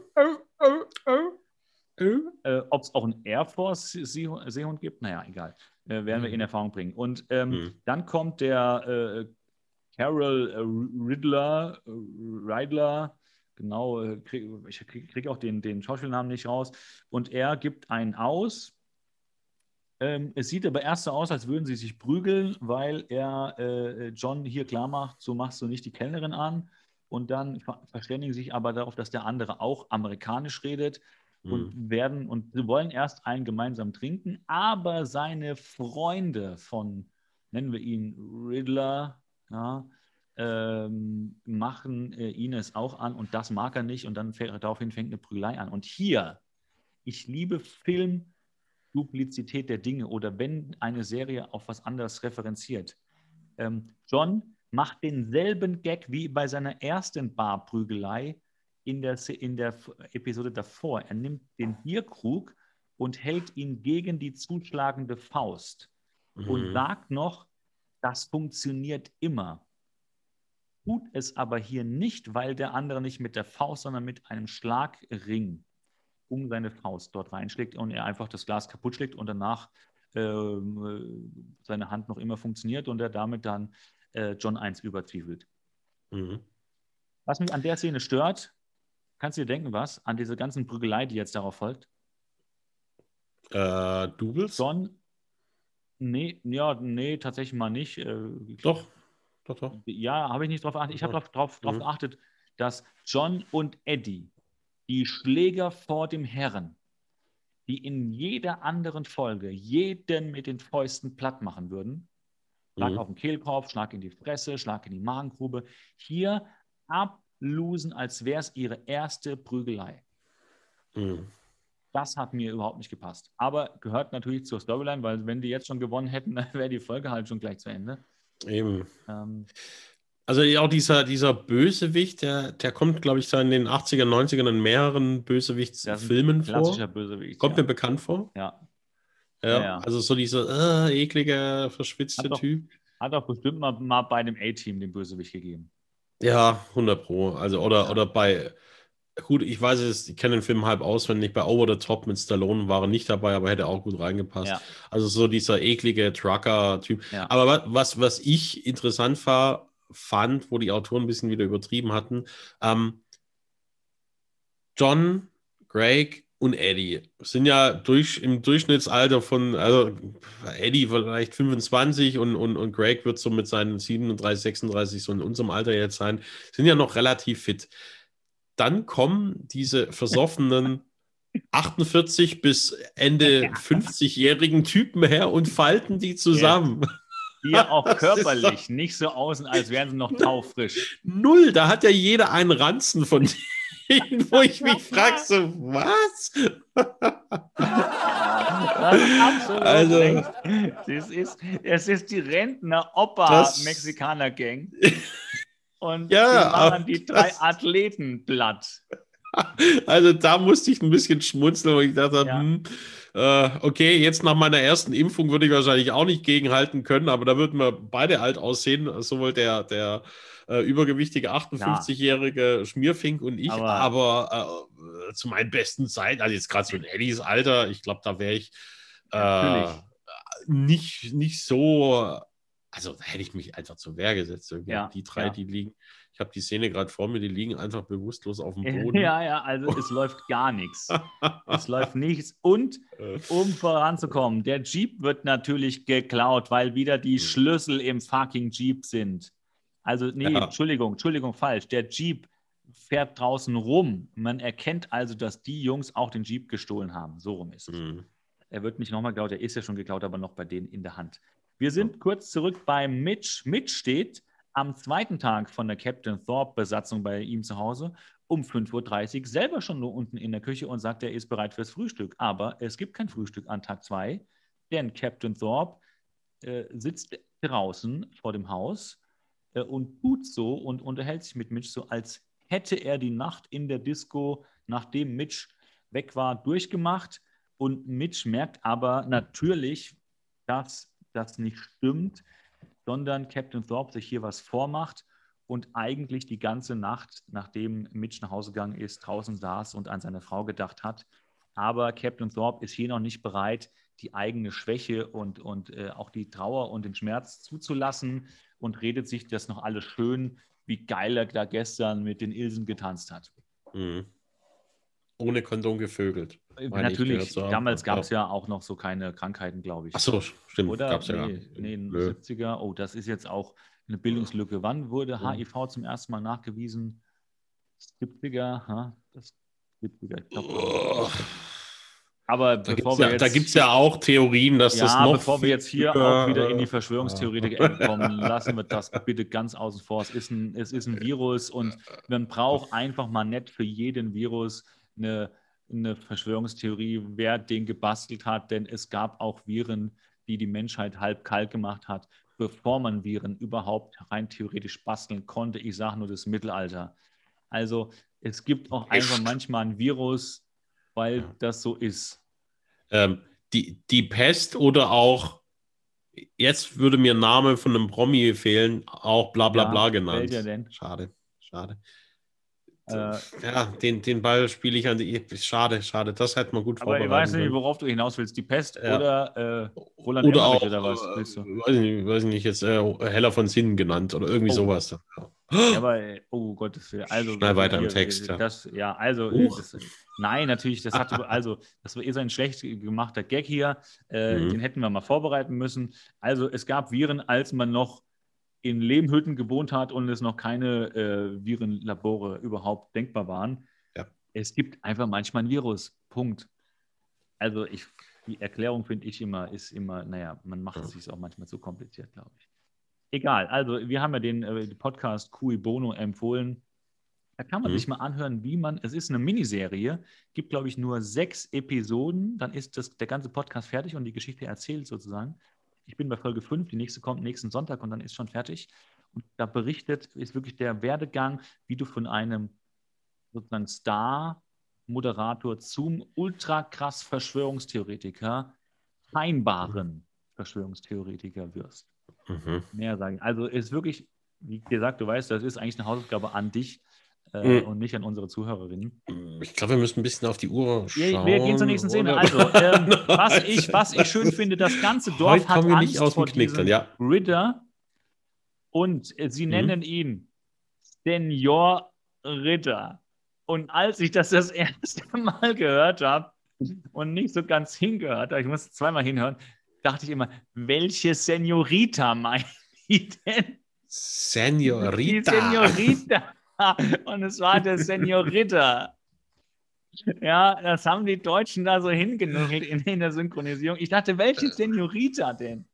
Äh, Ob es auch einen Air Force-Seehund gibt, naja, egal. Äh, werden wir in Erfahrung bringen. Und ähm, mhm. dann kommt der äh, Carol äh, Riddler, äh, Riddler, genau, krieg, ich kriege krieg auch den, den Schauspielnamen nicht raus. Und er gibt einen aus ähm, es sieht aber erst so aus, als würden sie sich prügeln, weil er äh, John hier klar macht, so machst du nicht die Kellnerin an. Und dann verständigen sich aber darauf, dass der andere auch amerikanisch redet und mhm. werden und sie wollen erst einen gemeinsam trinken, aber seine Freunde von, nennen wir ihn Riddler, ja, ähm, machen äh, ihn es auch an und das mag er nicht und dann daraufhin fängt eine Prügelei an. Und hier, ich liebe Film Duplizität der Dinge oder wenn eine Serie auf was anderes referenziert. Ähm, John macht denselben Gag wie bei seiner ersten Barprügelei in der, in der Episode davor. Er nimmt den Bierkrug und hält ihn gegen die zuschlagende Faust mhm. und sagt noch, das funktioniert immer. Tut es aber hier nicht, weil der andere nicht mit der Faust, sondern mit einem Schlagring um seine Faust dort reinschlägt und er einfach das Glas kaputt schlägt und danach äh, seine Hand noch immer funktioniert und er damit dann äh, John 1 überzwiebelt. Mhm. Was mich an der Szene stört, kannst du dir denken, was? An diese ganzen Prügelei, die jetzt darauf folgt? Äh, Doubles? John, nee, ja, nee, tatsächlich mal nicht. Äh, doch, doch, doch. Ja, habe ich nicht drauf geachtet. Ich habe darauf drauf, drauf mhm. geachtet, dass John und Eddie die Schläger vor dem Herrn, die in jeder anderen Folge jeden mit den Fäusten platt machen würden. Schlag mhm. auf den Kehlkopf, Schlag in die Fresse, Schlag in die Magengrube. Hier ablusen, als wäre es ihre erste Prügelei. Mhm. Das hat mir überhaupt nicht gepasst. Aber gehört natürlich zur Storyline, weil wenn die jetzt schon gewonnen hätten, [LAUGHS] dann wäre die Folge halt schon gleich zu Ende. Eben. Ähm, Also auch dieser, dieser Bösewicht, der, der kommt, glaube ich, in den 80er, 90ern in mehreren Bösewichtsfilmen vor. Klassischer Bösewicht. Kommt ja. mir bekannt vor. Ja. Ja, ja. also so dieser äh, eklige, verschwitzte hat Typ. Doch, hat auch bestimmt mal, mal bei dem A-Team den Bösewicht gegeben. Ja, 100 Pro. Also, oder, oder bei, gut, ich weiß es, ich kenne den Film halb auswendig, bei Over the Top mit Stallone war er nicht dabei, aber hätte auch gut reingepasst. Ja. Also so dieser eklige Trucker-Typ. Ja. Aber was, was ich interessant war, fand, wo die Autoren ein bisschen wieder übertrieben hatten, ähm, John, Greg und Eddie sind ja durch, im Durchschnittsalter von, also Eddie vielleicht 25 und, und, und Greg wird so mit seinen 37, 36 so in unserem Alter jetzt sein, sind ja noch relativ fit. Dann kommen diese versoffenen [LAUGHS] 48 bis Ende [LAUGHS] 50-jährigen Typen her und falten die zusammen. Die [LAUGHS] auch körperlich nicht so außen, als wären sie noch taufrisch. Null, da hat ja jeder einen Ranzen von [LAUGHS] dir wo ich mich frage, so, was? also, es ist, es ist die Rentner-Opa-Mexikaner-Gang. Und ja, die machen die drei das, Athleten platt. [LAUGHS] Also da musste ich ein bisschen schmunzeln, weil ich dachte, ja. hm, äh, okay, jetzt nach meiner ersten Impfung würde ich wahrscheinlich auch nicht gegenhalten können, aber da würden wir beide alt aussehen, sowohl der, der äh, übergewichtige 58-jährige Schmierfink und ich, aber, aber äh, zu meinen besten Zeiten, also jetzt gerade so in Eddies Alter, ich glaube, da wäre ich äh, nicht, nicht so, also da hätte ich mich einfach zur Wehr gesetzt. Ja, die drei, ja. die liegen, ich habe die Szene gerade vor mir, die liegen einfach bewusstlos auf dem [LAUGHS] Boden. Ja, ja, also es läuft gar nichts. Es [LAUGHS] läuft nichts. Und äh. um voranzukommen, der Jeep wird natürlich geklaut, weil wieder die hm. Schlüssel im fucking Jeep sind. Also, nee, ja. Entschuldigung, Entschuldigung, falsch. Der Jeep fährt draußen rum. Man erkennt also, dass die Jungs auch den Jeep gestohlen haben. So rum ist es. Mhm. Er wird nicht nochmal geklaut, er ist ja schon geklaut, aber noch bei denen in der Hand. Wir sind ja. kurz zurück bei Mitch. Mitch steht am zweiten Tag von der Captain Thorpe-Besatzung bei ihm zu Hause um 5.30 Uhr selber schon nur unten in der Küche und sagt, er ist bereit fürs Frühstück. Aber es gibt kein Frühstück an Tag 2, denn Captain Thorpe äh, sitzt draußen vor dem Haus äh, und tut so und unterhält sich mit Mitch so, als hätte er die Nacht in der Disco, nachdem Mitch weg war, durchgemacht. Und Mitch merkt aber natürlich, dass das nicht stimmt, sondern Captain Thorpe sich hier was vormacht und eigentlich die ganze Nacht, nachdem Mitch nach Hause gegangen ist, draußen saß und an seine Frau gedacht hat. Aber Captain Thorpe ist hier noch nicht bereit, die eigene Schwäche und, und äh, auch die Trauer und den Schmerz zuzulassen und redet sich das noch alles schön, wie geil er da gestern mit den Ilsen getanzt hat. Mhm. Ohne Kondom gevögelt. Äh, natürlich, damals gab es ja. auch noch so keine Krankheiten, glaube ich. Ach so, stimmt. Oder? Gab's ja nee, nee, in den 70er. Oh, das ist jetzt auch eine Bildungslücke. Wann wurde HIV zum ersten Mal nachgewiesen? 70er, ha? Das 70er, ich glaube. Oh. Aber da bevor wir ja, jetzt, Da gibt es ja auch Theorien, dass ja, das noch. Bevor wir jetzt hier auch wieder in die Verschwörungstheoretiker kommen, [LAUGHS] lassen wir das bitte ganz außen vor. Es ist, ein, es ist ein Virus und man braucht einfach mal nicht für jeden Virus eine, eine Verschwörungstheorie, wer den gebastelt hat, denn es gab auch Viren, die die Menschheit halb kalt gemacht hat, bevor man Viren überhaupt rein theoretisch basteln konnte. Ich sage nur das Mittelalter. Also es gibt auch einfach manchmal ein Virus, weil ja. das so ist. Ähm, die, die Pest oder auch, jetzt würde mir Name von einem Promi fehlen, auch bla bla ja, bla genannt. Schade, schade. Äh, ja, den, den Ball spiele ich an die. Schade, schade, das hätte man gut aber vorbereitet. Aber ich weiß nicht, worauf du hinaus willst. Die Pest ja. oder äh, Roland oder Emmerich auch, oder was willst du? Äh, weiß nicht, weiß nicht jetzt äh, Heller von Sinnen genannt oder irgendwie oh. sowas. Ja. Ja, aber, oh Gottes Willen. Also, Schnell weiter im Text. Ja, das, ja also, äh, das, nein, natürlich, das hat, also, das war eh so ein schlecht gemachter Gag hier. Äh, mhm. Den hätten wir mal vorbereiten müssen. Also, es gab Viren, als man noch in Lehmhütten gewohnt hat und es noch keine äh, Virenlabore überhaupt denkbar waren. Ja. Es gibt einfach manchmal ein Virus. Punkt. Also, ich, die Erklärung finde ich immer, ist immer, naja, man macht es sich auch manchmal zu kompliziert, glaube ich. Egal, also wir haben ja den, äh, Podcast Cui Bono empfohlen. Da kann man mhm. sich mal anhören, wie man, es ist eine Miniserie, gibt, glaube ich, nur sechs Episoden, dann ist das, der ganze Podcast fertig und die Geschichte erzählt sozusagen. Ich bin bei Folge 5, die nächste kommt nächsten Sonntag und dann ist schon fertig. Und da berichtet, ist wirklich der Werdegang, wie du von einem sozusagen Star-Moderator zum ultra krass Verschwörungstheoretiker, scheinbaren Verschwörungstheoretiker wirst. Mhm. Mehr sagen. Also ist wirklich, wie gesagt, du weißt, das ist eigentlich eine Hausaufgabe an dich äh, mhm. und nicht an unsere Zuhörerinnen. Ich glaube, wir müssen ein bisschen auf die Uhr schauen. Wir, gehen zur nächsten Szene. Also, [LAUGHS] ähm, was, ich, was ich schön finde, das ganze Dorf Heute hat Angst vor diesem ja. Ritter und äh, sie mhm. nennen ihn Senior Ritter. Und als ich das das erste [LAUGHS] Mal gehört habe und nicht so ganz hingehört habe, ich musste zweimal hinhören, dachte ich immer, welche Senorita meint die denn? Senorita. Die Senorita. [LAUGHS] Und es war der Senorita. Ja, das haben die Deutschen da so hingenuggelt in, in der Synchronisierung. Ich dachte, welche Senorita denn?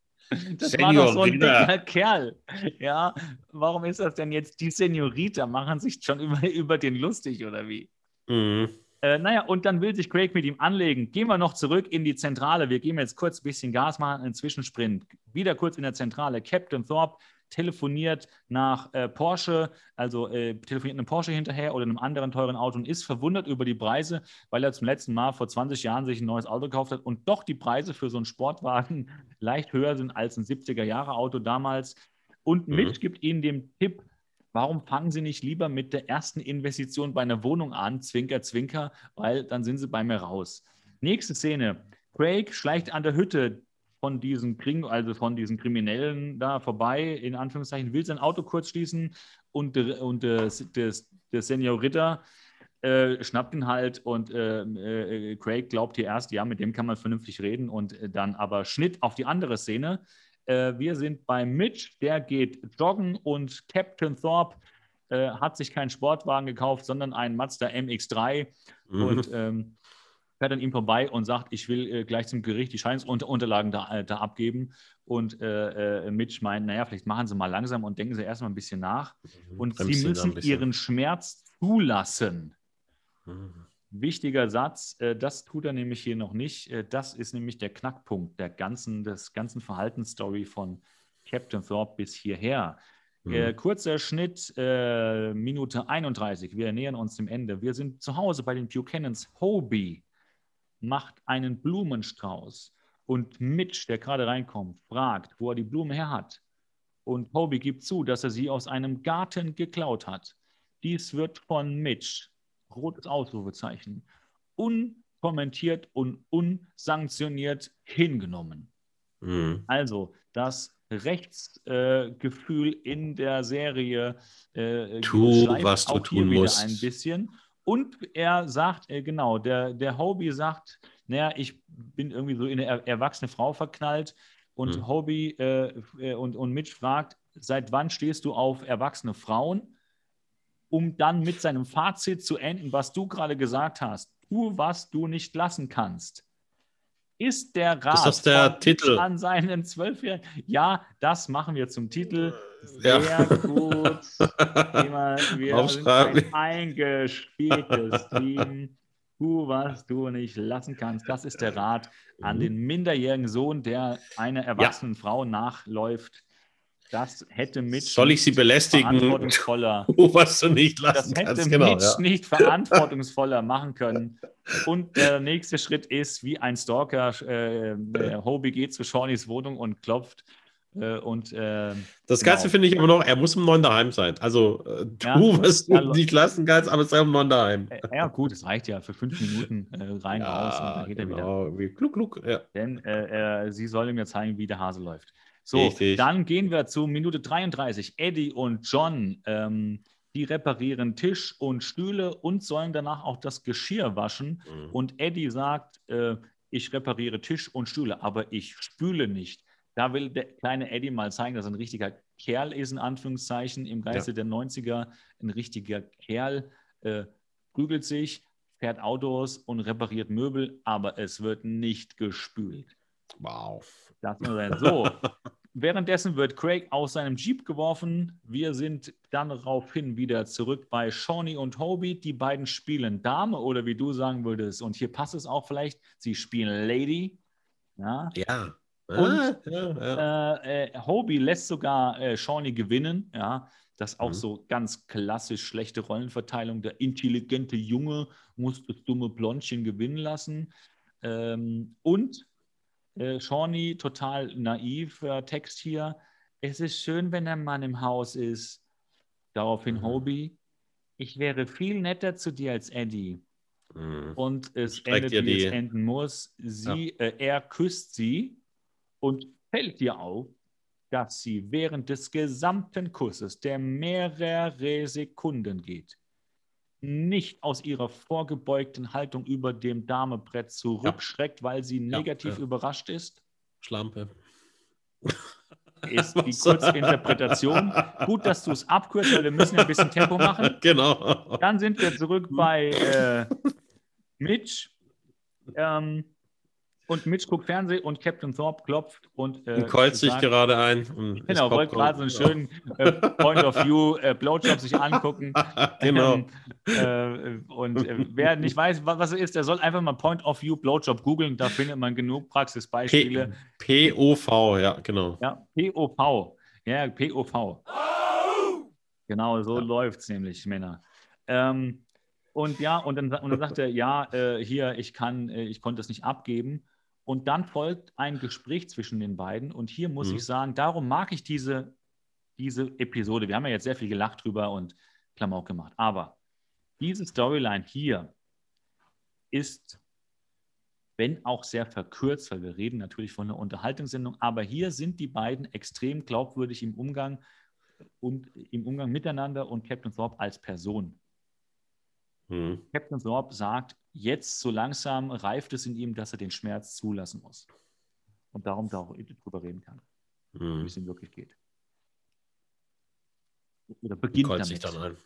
Das Senorita. war doch so ein dicker Kerl. Ja, warum ist das denn jetzt die Senorita? Machen sich schon über, über den lustig oder wie? Mhm. Äh, naja, und dann will sich Craig mit ihm anlegen. Gehen wir noch zurück in die Zentrale. Wir gehen jetzt kurz ein bisschen Gas machen, einen Zwischensprint. Wieder kurz in der Zentrale. Captain Thorpe telefoniert nach äh, Porsche, also äh, telefoniert einem Porsche hinterher oder einem anderen teuren Auto und ist verwundert über die Preise, weil er zum letzten Mal vor 20 Jahren sich ein neues Auto gekauft hat und doch die Preise für so einen Sportwagen [LAUGHS] leicht höher sind als ein 70er-Jahre-Auto damals. Und mhm. Mitch gibt ihnen den Tipp, warum fangen Sie nicht lieber mit der ersten Investition bei einer Wohnung an, Zwinker, Zwinker, weil dann sind Sie bei mir raus. Nächste Szene. Craig schleicht an der Hütte von diesen Kring, also von diesen Kriminellen da vorbei, in Anführungszeichen, will sein Auto kurz schließen und, und der, der, der Senior Ritter äh, schnappt ihn halt und äh, äh, Craig glaubt hier erst, ja, mit dem kann man vernünftig reden und äh, dann aber Schnitt auf die andere Szene. Äh, wir sind bei Mitch, der geht joggen und Captain Thorpe hat sich keinen Sportwagen gekauft, sondern einen Mazda MX3 mhm. und ähm, fährt an ihm vorbei und sagt, ich will äh, gleich zum Gericht die Scheinsunterlagen da, äh, da abgeben. Und äh, äh, Mitch meint, naja, vielleicht machen Sie mal langsam und denken Sie erstmal ein bisschen nach. Mhm. Und Sie müssen Ihren Schmerz zulassen. Mhm. Wichtiger Satz, äh, das tut er nämlich hier noch nicht. Äh, das ist nämlich der Knackpunkt der ganzen, des ganzen Verhaltensstory von Captain Thorpe bis hierher. Mhm. kurzer Schnitt, Minute 31. Wir nähern uns dem Ende. Wir sind zu Hause bei den Buchanans Hobie macht einen Blumenstrauß und Mitch, der gerade reinkommt, fragt, wo er die Blume her hat. Und Hobie gibt zu, dass er sie aus einem Garten geklaut hat. Dies wird von Mitch, rotes Ausrufezeichen, unkommentiert und unsanktioniert hingenommen. Mhm. Also das Rechtsgefühl äh, in der Serie äh, tu, was du tun musst. ein bisschen. Und er sagt, äh, genau, der, der Hobie sagt, naja, ich bin irgendwie so in eine erwachsene Frau verknallt. Und mhm. Hobie äh, äh, und, und Mitch fragt, seit wann stehst du auf erwachsene Frauen? Um dann mit seinem Fazit zu enden, was du gerade gesagt hast. Tu, was du nicht lassen kannst. Ist der Rat ist das der Titel? an seinen Zwölfjährigen? Ja, das machen wir zum Titel. Sehr ja. gut. [LAUGHS] Wir sind ein eingespieltes Team. Tu, was du nicht lassen kannst. Das ist der Rat an mhm. den minderjährigen Sohn, der einer erwachsenen ja. Frau nachläuft. Das hätte Mitch Soll ich sie belästigen? Verantwortungsvoller. Oh, was [LAUGHS] du nicht lassen Das hätte kannst, genau, Mitch ja. nicht verantwortungsvoller machen können. Und der nächste Schritt ist, wie ein Stalker, äh, Hobie geht zu Shawneys Wohnung und klopft äh, und, äh, das Ganze genau. finde ich immer noch, er muss im neuen daheim sein. Also äh, du, ja, was du ja, nicht lassen kannst, aber sei im neuen daheim. Äh, ja, gut, es reicht ja für fünf Minuten äh, rein, ja, raus und dann geht genau. er wieder. Wie kluck, kluck, ja. Denn äh, sie soll ihm ja zeigen, wie der Hase läuft. So, Richtig. dann gehen wir zu Minute 33. Eddie und John, ähm, die reparieren Tisch und Stühle und sollen danach auch das Geschirr waschen. Mhm. Und Eddie sagt, ich repariere Tisch und Stühle, aber ich spüle nicht. Da will der kleine Eddie mal zeigen, dass er ein richtiger Kerl ist, in Anführungszeichen, im Geiste ja. der 90er. Ein richtiger Kerl äh, prügelt sich, fährt Autos und repariert Möbel, aber es wird nicht gespült. Wow. Das muss sein. So. [LAUGHS] Währenddessen wird Craig aus seinem Jeep geworfen. Wir sind dann daraufhin wieder zurück bei Shawnee und Hobie. Die beiden spielen Dame oder wie du sagen würdest. Und hier passt es auch vielleicht, sie spielen Lady. Ja. ja. Und ja, ja. Äh, äh, Hobie lässt sogar äh, Shawnee gewinnen, ja. Das ist auch mhm. so ganz klassisch schlechte Rollenverteilung. Der intelligente Junge muss das dumme Blondchen gewinnen lassen. Ähm, und äh, Shawnee, total naiv, äh, Text hier. Es ist schön, wenn der Mann im Haus ist. Daraufhin mhm. Hobie. Ich wäre viel netter zu dir als Eddie. Mhm. Und es Streckt endet, wie die... es enden muss. Sie, ja. äh, er küsst sie und fällt ihr auf, dass sie während des gesamten Kusses, der mehrere Sekunden geht, nicht aus ihrer vorgebeugten Haltung über dem Damebrett zurückschreckt, ja. weil sie negativ ja, überrascht ist? Schlampe. Ist [LAUGHS] die Kurzinterpretation. Gut, dass du es abkürzt, weil wir müssen ein bisschen Tempo machen. [LAUGHS] Genau. Dann sind wir zurück bei äh, Mitch. Ähm, und Mitch guckt Fernsehen und Captain Thorpe klopft und. Äh, und kreuzt sich gerade ein. genau, wollte gerade so einen schönen äh, Point of View äh, Blowjob sich angucken. [LAUGHS] genau. Ähm, äh, und äh, wer nicht weiß, was, was es ist, der soll einfach mal Point of View Blowjob googeln. Da findet man genug Praxisbeispiele. POV, ja, genau. Ja, POV. Ja, POV. Genau, so ja. läuft es nämlich, Männer. Ähm, und ja, und dann, und dann sagt er, ja, äh, hier, ich kann, äh, ich konnte es nicht abgeben. Und dann folgt ein Gespräch zwischen den beiden. Und hier muss mhm. ich sagen, darum mag ich diese, diese Episode. Wir haben ja jetzt sehr viel gelacht drüber und Klamauk gemacht. Aber diese Storyline hier ist, wenn auch sehr verkürzt, weil wir reden natürlich von einer Unterhaltungssendung, aber hier sind die beiden extrem glaubwürdig im Umgang und im Umgang miteinander und Captain Thorpe als Person. Mhm. Captain Thorpe sagt, jetzt so langsam reift es in ihm, dass er den Schmerz zulassen muss. Und darum da auch drüber reden kann, mhm. wie es ihm wirklich geht. Oder beginnt damit. Sich dann ein.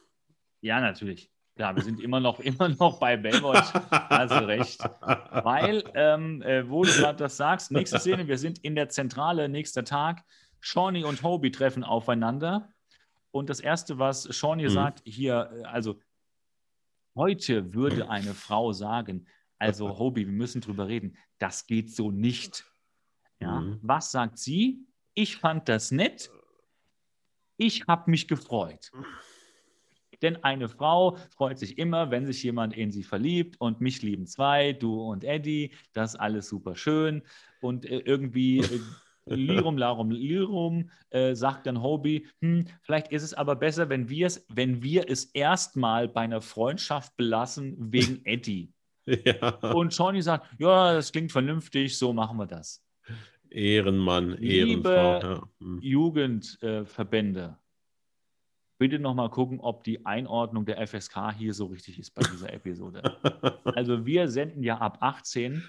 Ja, natürlich. Ja, wir sind immer noch, [LAUGHS] immer noch bei Baywatch. Also recht. Weil, ähm, äh, wo du gerade das sagst, nächste Szene, wir sind in der Zentrale, nächster Tag. Shawnee und Hobie treffen aufeinander. Und das Erste, was Shawnee mhm. sagt, hier, äh, also Heute würde [CLEARS THROAT] eine Frau sagen, also [LAUGHS] Hobie, wir müssen drüber reden, das geht so nicht. Ja? Mhm. Was sagt sie? Ich fand das nett. Ich habe mich gefreut. Denn eine Frau freut sich immer, wenn sich jemand in sie verliebt und mich lieben zwei, du und Eddie, das alles super schön. Und äh, irgendwie äh, Lirum, Larum, Lirum, äh, sagt dann Hobie, hm, vielleicht ist es aber besser, wenn wir es, wenn wir es erstmal bei einer Freundschaft belassen wegen [LAUGHS] Eddie. ja. Und Shawnee sagt, ja, das klingt vernünftig, so machen wir das. Ehrenmann, Liebe Ehrenfrau. Ja. Hm. Jugendverbände, bitte nochmal gucken, ob die Einordnung der FSK hier so richtig ist bei dieser Episode. [LAUGHS] also wir senden ja ab 18,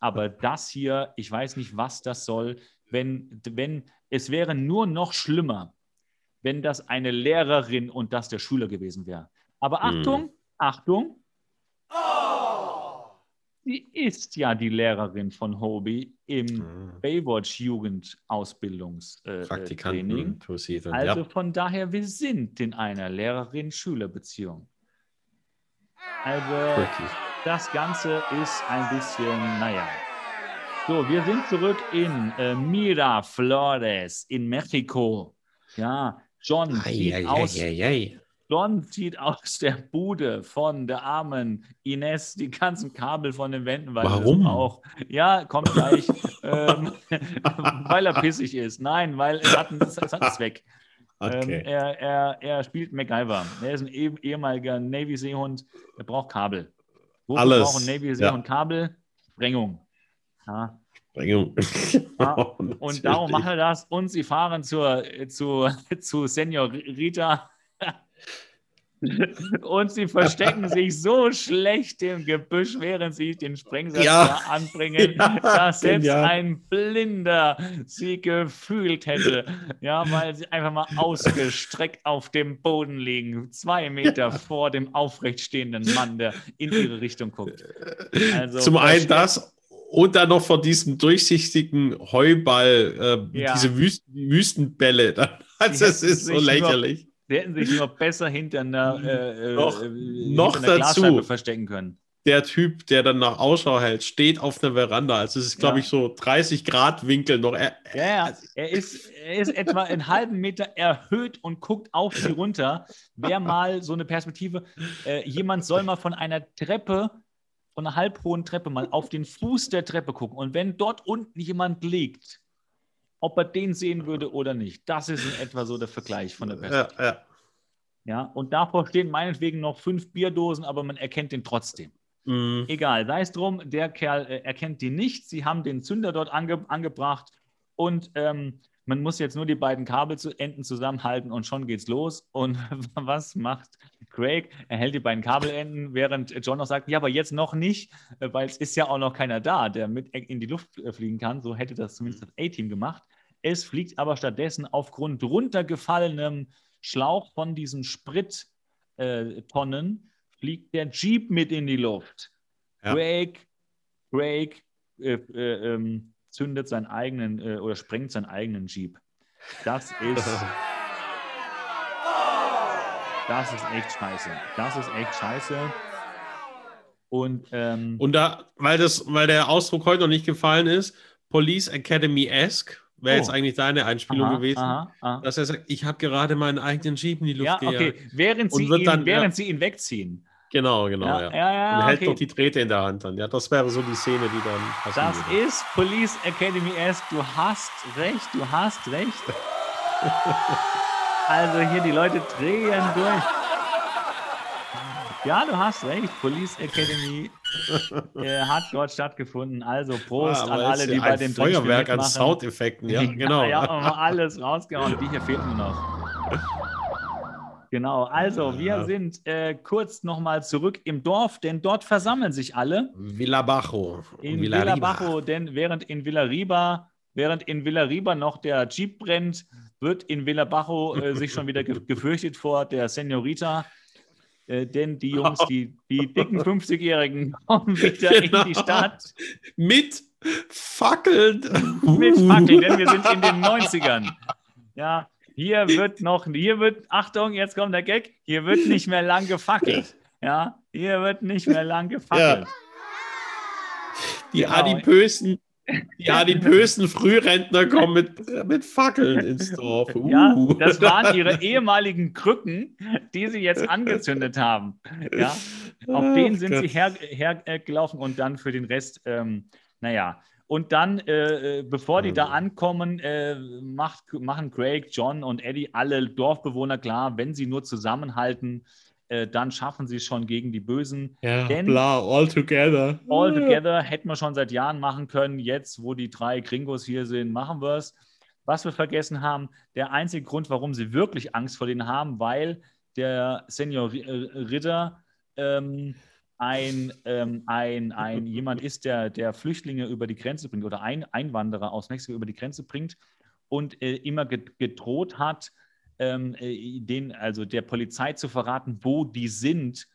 aber das hier, ich weiß nicht, was das soll wenn, wenn es wäre nur noch schlimmer, wenn das eine Lehrerin und das der Schüler gewesen wäre. Aber hm. Achtung, hm. Achtung. Oh! Sie ist ja die Lehrerin von Hobie im hm. Baywatch-Jugendausbildungstraining. Äh, also ja. von daher, wir sind in einer Lehrerin-Schüler-Beziehung. Also Tricky. das Ganze ist ein bisschen, naja, so, wir sind zurück in äh, Miraflores in Mexiko. Ja, John ei, zieht, ei, aus, ei, John zieht aus der Bude von der armen Ines die ganzen Kabel von den Wänden. Weil Warum? Auch, ja, kommt gleich. [LAUGHS] ähm, [LAUGHS] weil er pissig ist. Nein, weil er hat, es hat einen Zweck. Okay. Ähm, er, er, er spielt MacGyver. Er ist ein eh, ehemaliger Navy-Seehund. Er braucht Kabel. Wofür Alles. brauchen Navy-Seehund ja. Kabel? Sprengung. Ja. Sprengung. [LAUGHS] Ja, und darum machen wir das. Und sie fahren zur, zu, [LAUGHS] zu Senorita. [LAUGHS] Und sie verstecken sich so schlecht im Gebüsch, während sie den Sprengsatz ja. anbringen, ja, dass selbst genial. ein Blinder sie gefühlt hätte. Ja, weil sie einfach mal ausgestreckt auf dem Boden liegen, zwei Meter vor dem aufrechtstehenden Mann, der in ihre Richtung guckt. Also, Zum einen das und dann noch von diesem durchsichtigen Heuball, äh, ja. diese Wüsten, Wüstenbälle. [LAUGHS] Also es ist so lächerlich. Nur, die hätten sich nur besser hinter einer, äh, noch, äh, noch hinter einer dazu, verstecken können. der Typ, der dann nach Ausschau hält, steht auf der Veranda. Also es ist, glaube ja. ich, so 30 Grad Winkel noch. Er, ja, ja. Er ist, er ist etwa einen halben Meter erhöht und guckt auf sie runter. Wer mal so eine Perspektive, äh, jemand soll mal von einer Treppe, von einer halbhohen Treppe mal auf den Fuß der Treppe gucken. Und wenn dort unten jemand liegt, ob er den sehen würde oder nicht. Das ist in etwa so der Vergleich von der Perspektive. Ja, ja. ja, und davor stehen meinetwegen noch fünf Bierdosen, aber man erkennt den trotzdem. Mhm. Egal, sei es drum, der Kerl äh, erkennt die nicht. Sie haben den Zünder dort ange angebracht und ähm, man muss jetzt nur die beiden Kabelenden zusammenhalten und schon geht's los. Und [LAUGHS] was macht Craig? Er hält die beiden Kabelenden, während John noch sagt, ja, aber jetzt noch nicht, äh, weil es ist ja auch noch keiner da, der mit in die Luft äh, fliegen kann. So hätte das zumindest das A-Team gemacht. Es fliegt aber stattdessen aufgrund runtergefallenem Schlauch von diesen Sprittonnen äh, fliegt der Jeep mit in die Luft. Ja. Craig, Craig äh, äh, ähm, zündet seinen eigenen äh, oder sprengt seinen eigenen Jeep. Das ist. [LAUGHS] das ist echt scheiße. Das ist echt scheiße. Und, ähm, Und da, weil, das, weil der Ausdruck heute noch nicht gefallen ist, Police Academy-esque, wäre oh. jetzt eigentlich deine Einspielung aha, gewesen, aha, aha. dass er sagt, ich habe gerade meinen eigenen Jeep in die Luft ja, okay. Während, sie ihn, dann, während ja. sie ihn wegziehen. Genau, genau, ja. ja. ja, und hält okay. noch die Drähte in der Hand dann. Ja, das wäre so die Szene, die dann Das würde. ist Police Academy S. Du hast recht, du hast recht. [LAUGHS] also hier die Leute drehen durch. Ja, du hast recht. Police Academy äh, hat dort stattgefunden. Also Prost ja, an alle, die bei dem Feuerwerk an Soundeffekten, ja, [LAUGHS] genau. ja, ja, alles rausgehauen. Die hier fehlen nur noch. [LAUGHS] Genau, also wir ja. sind äh, kurz nochmal zurück im Dorf, denn dort versammeln sich alle. Villabajo. In Villabajo, denn während in Villariba, während in Villariba noch der Jeep brennt, wird in Villabajo äh, sich schon wieder ge gefürchtet vor der Senorita. Äh, denn die Jungs, die, die dicken 50-Jährigen [LAUGHS] kommen wieder genau. in die Stadt. Mit Fackeln. Mit Fackeln, denn wir sind in den [LAUGHS] 90ern. Ja, hier wird noch, hier wird, Achtung, jetzt kommt der Gag, hier wird nicht mehr lang gefackelt. Ja, hier wird nicht mehr lang gefackelt. Ja. Die genau. adipösen, die adipösen Frührentner kommen mit, mit Fackeln ins Dorf. Uh. Ja, das waren ihre ehemaligen Krücken, die sie jetzt angezündet haben. Ja, auf denen sind sie hergelaufen her, und dann für den Rest, ähm, naja, und dann, äh, äh, bevor die da ankommen, äh, macht, machen Craig, John und Eddie alle Dorfbewohner klar, wenn sie nur zusammenhalten, äh, dann schaffen sie es schon gegen die Bösen. Ja, Denn bla, all together. All together hätten wir schon seit Jahren machen können. Jetzt, wo die drei Gringos hier sind, machen wir es. Was wir vergessen haben, der einzige Grund, warum sie wirklich Angst vor denen haben, weil der Senior Ritter ähm, ein, ähm, ein, ein jemand ist, der, der Flüchtlinge über die Grenze bringt oder ein Einwanderer aus Mexiko über die Grenze bringt und äh, immer gedroht hat, ähm, äh, den, also der Polizei zu verraten, wo die sind.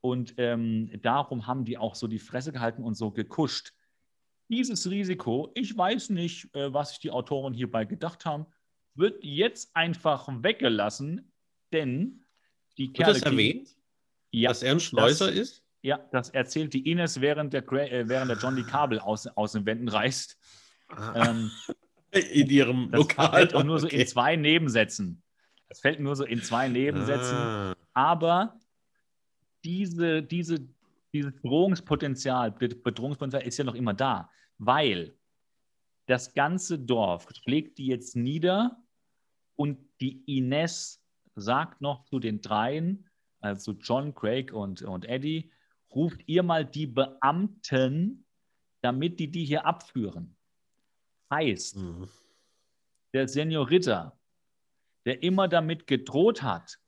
Und ähm, darum haben die auch so die Fresse gehalten und so gekuscht. Dieses Risiko, ich weiß nicht, äh, was sich die Autoren hierbei gedacht haben, wird jetzt einfach weggelassen, denn die Kerle. Wird das erwähnt? Ja, dass er ein Schleuser das, ist? Ja, das erzählt die Ines, während der, äh, während der John die Kabel aus, aus den Wänden reißt. Ah. Ähm, [LAUGHS] in ihrem das Lokal. Das fällt auch nur so in zwei Nebensätzen. Das fällt nur so in zwei Nebensätzen. Ah. Aber diese, diese, dieses Bedrohungspotenzial, Bedrohungspotenzial ist ja noch immer da, weil das ganze Dorf schlägt die jetzt nieder und die Ines sagt noch zu den dreien, also John, Craig und, und Eddie, ruft ihr mal die Beamten, damit die die hier abführen. Heißt, mhm. der Senior Ritter, der immer damit gedroht hat,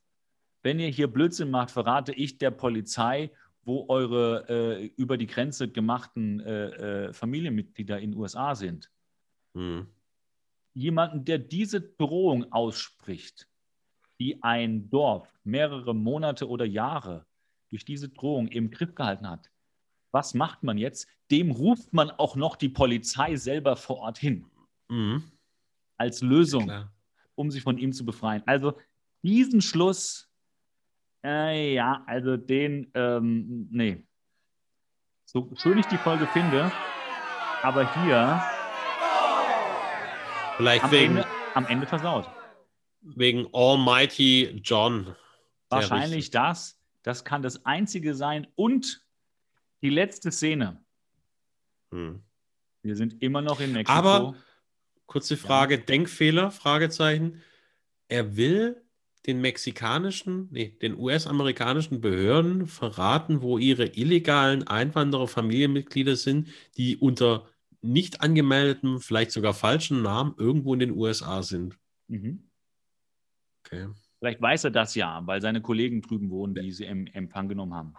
wenn ihr hier Blödsinn macht, verrate ich der Polizei, wo eure äh, über die Grenze gemachten äh, äh, Familienmitglieder in den USA sind. Mhm. Jemanden, der diese Drohung ausspricht, die ein Dorf mehrere Monate oder Jahre durch diese Drohung im Griff gehalten hat, was macht man jetzt? Dem ruft man auch noch die Polizei selber vor Ort hin. Mhm. Als Lösung, ja, um sich von ihm zu befreien. Also diesen Schluss, äh, ja, also den, ähm, nee. So schön ich die Folge finde, aber hier Vielleicht am, wegen, Ende, am Ende versaut. Wegen Almighty John. Wahrscheinlich das. Das kann das Einzige sein. Und die letzte Szene. Hm. Wir sind immer noch in Mexiko. Aber kurze Frage, ja. Denkfehler, Fragezeichen. Er will den mexikanischen, nee, den US-amerikanischen Behörden verraten, wo ihre illegalen Einwanderer-Familienmitglieder sind, die unter nicht angemeldeten, vielleicht sogar falschen Namen irgendwo in den USA sind. Mhm. Okay. Vielleicht weiß er das ja, weil seine Kollegen drüben wohnen, die sie im Empfang genommen haben.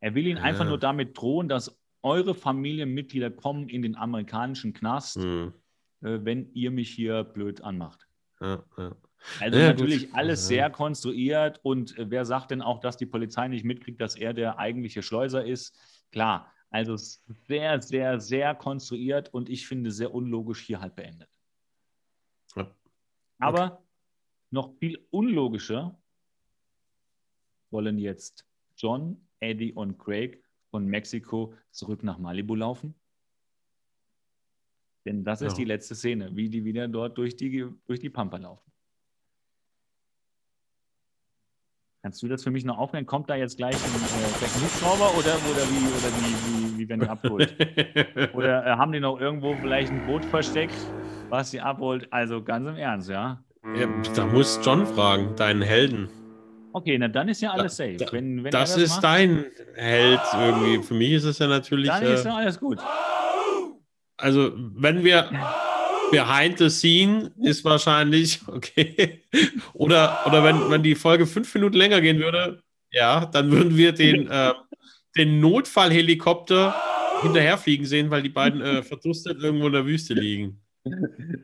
Er will ihnen ja. einfach nur damit drohen, dass eure Familienmitglieder kommen in den amerikanischen Knast, mhm. äh, wenn ihr mich hier blöd anmacht. Ja, ja. Also natürlich gut. alles sehr konstruiert und äh, wer sagt denn auch, dass die Polizei nicht mitkriegt, dass er der eigentliche Schleuser ist? Klar, also sehr, sehr, sehr konstruiert und ich finde sehr unlogisch hier halt beendet. Ja. Okay. Noch viel unlogischer wollen jetzt John, Eddie und Craig von Mexiko zurück nach Malibu laufen. Denn das ist ja. die letzte Szene, wie die wieder dort durch die, durch die Pampa laufen. Kannst du das für mich noch aufnehmen? Kommt da jetzt gleich ein, äh, Hubschrauber oder, oder, wie, oder wie, wie, wie werden die abgeholt? [LAUGHS] oder äh, haben die noch irgendwo vielleicht ein Boot versteckt, was sie abholt? Also ganz im Ernst, ja? Ja da muss John fragen, deinen Helden. Okay, na dann ist ja alles safe. Wenn, wenn das, das, ist macht, dein Held irgendwie. Für mich ist es ja natürlich. Dann äh, ist ja alles gut. Also, wenn wir behind the scene ist wahrscheinlich, [LAUGHS] okay. Oder, oder wenn, wenn die Folge fünf Minuten länger gehen würde, ja, dann würden wir den, [LAUGHS] äh, den Notfallhelikopter hinterherfliegen sehen, weil die beiden äh, verdurstet irgendwo in der Wüste liegen.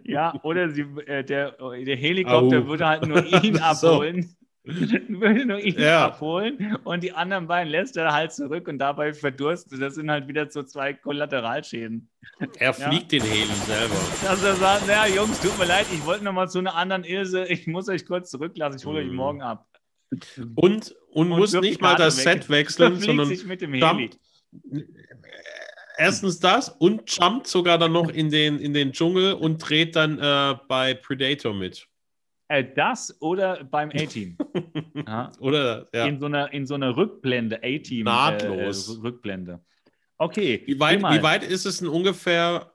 Ja, [LAUGHS] oder sie, äh, der, der Helikopter Au. würde halt nur ihn [LAUGHS] abholen. [LAUGHS] Würde nur ihn ja. abholen und die anderen beiden lässt er halt zurück und dabei verdurstet. Das sind halt wieder so zwei Kollateralschäden. Er fliegt ja? den Heli selber. Dass er sagt, naja, Jungs, tut mir leid, ich wollte noch mal zu einer anderen Ilse, ich muss euch kurz zurücklassen, ich hole mhm. euch morgen ab. Und, und, und muss nicht mal das weg. Set wechseln, sondern sich mit dem Heli. Erstens das und jumpt sogar dann noch in den, in den Dschungel und dreht dann äh, bei Predator mit. Äh, das oder beim A-Team. [LAUGHS] ja. Oder ja. in, so einer, in so einer Rückblende, A-Team. Nahtlos. Äh, Rückblende. Okay. Wie weit, wie weit ist es denn ungefähr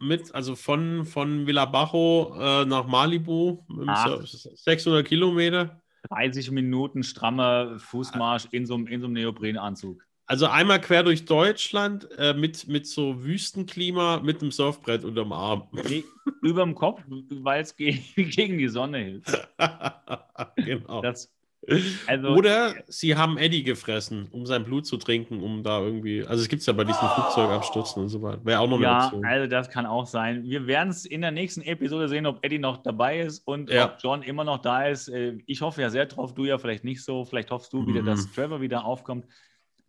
mit, also von, von Villabajo äh, nach Malibu? Ach, 600 Kilometer? 30 Minuten strammer Fußmarsch in so, in so einem Neoprenanzug. Also einmal quer durch Deutschland äh, mit, mit so Wüstenklima mit einem Surfbrett unterm Arm. Nee, überm Kopf, weil es ge [LAUGHS] gegen die Sonne hilft. [LAUGHS] genau. Das, also, Oder sie haben Eddie gefressen, um sein Blut zu trinken, um da irgendwie. Also es gibt es ja bei diesen Flugzeugabstürzen und so weiter. Wäre auch noch eine ja, Option. Ja, also das kann auch sein. Wir werden es in der nächsten Episode sehen, ob Eddie noch dabei ist und ja. ob John immer noch da ist. Äh, ich hoffe ja sehr drauf, du ja vielleicht nicht so. Vielleicht hoffst du wieder, mhm. dass Trevor wieder aufkommt.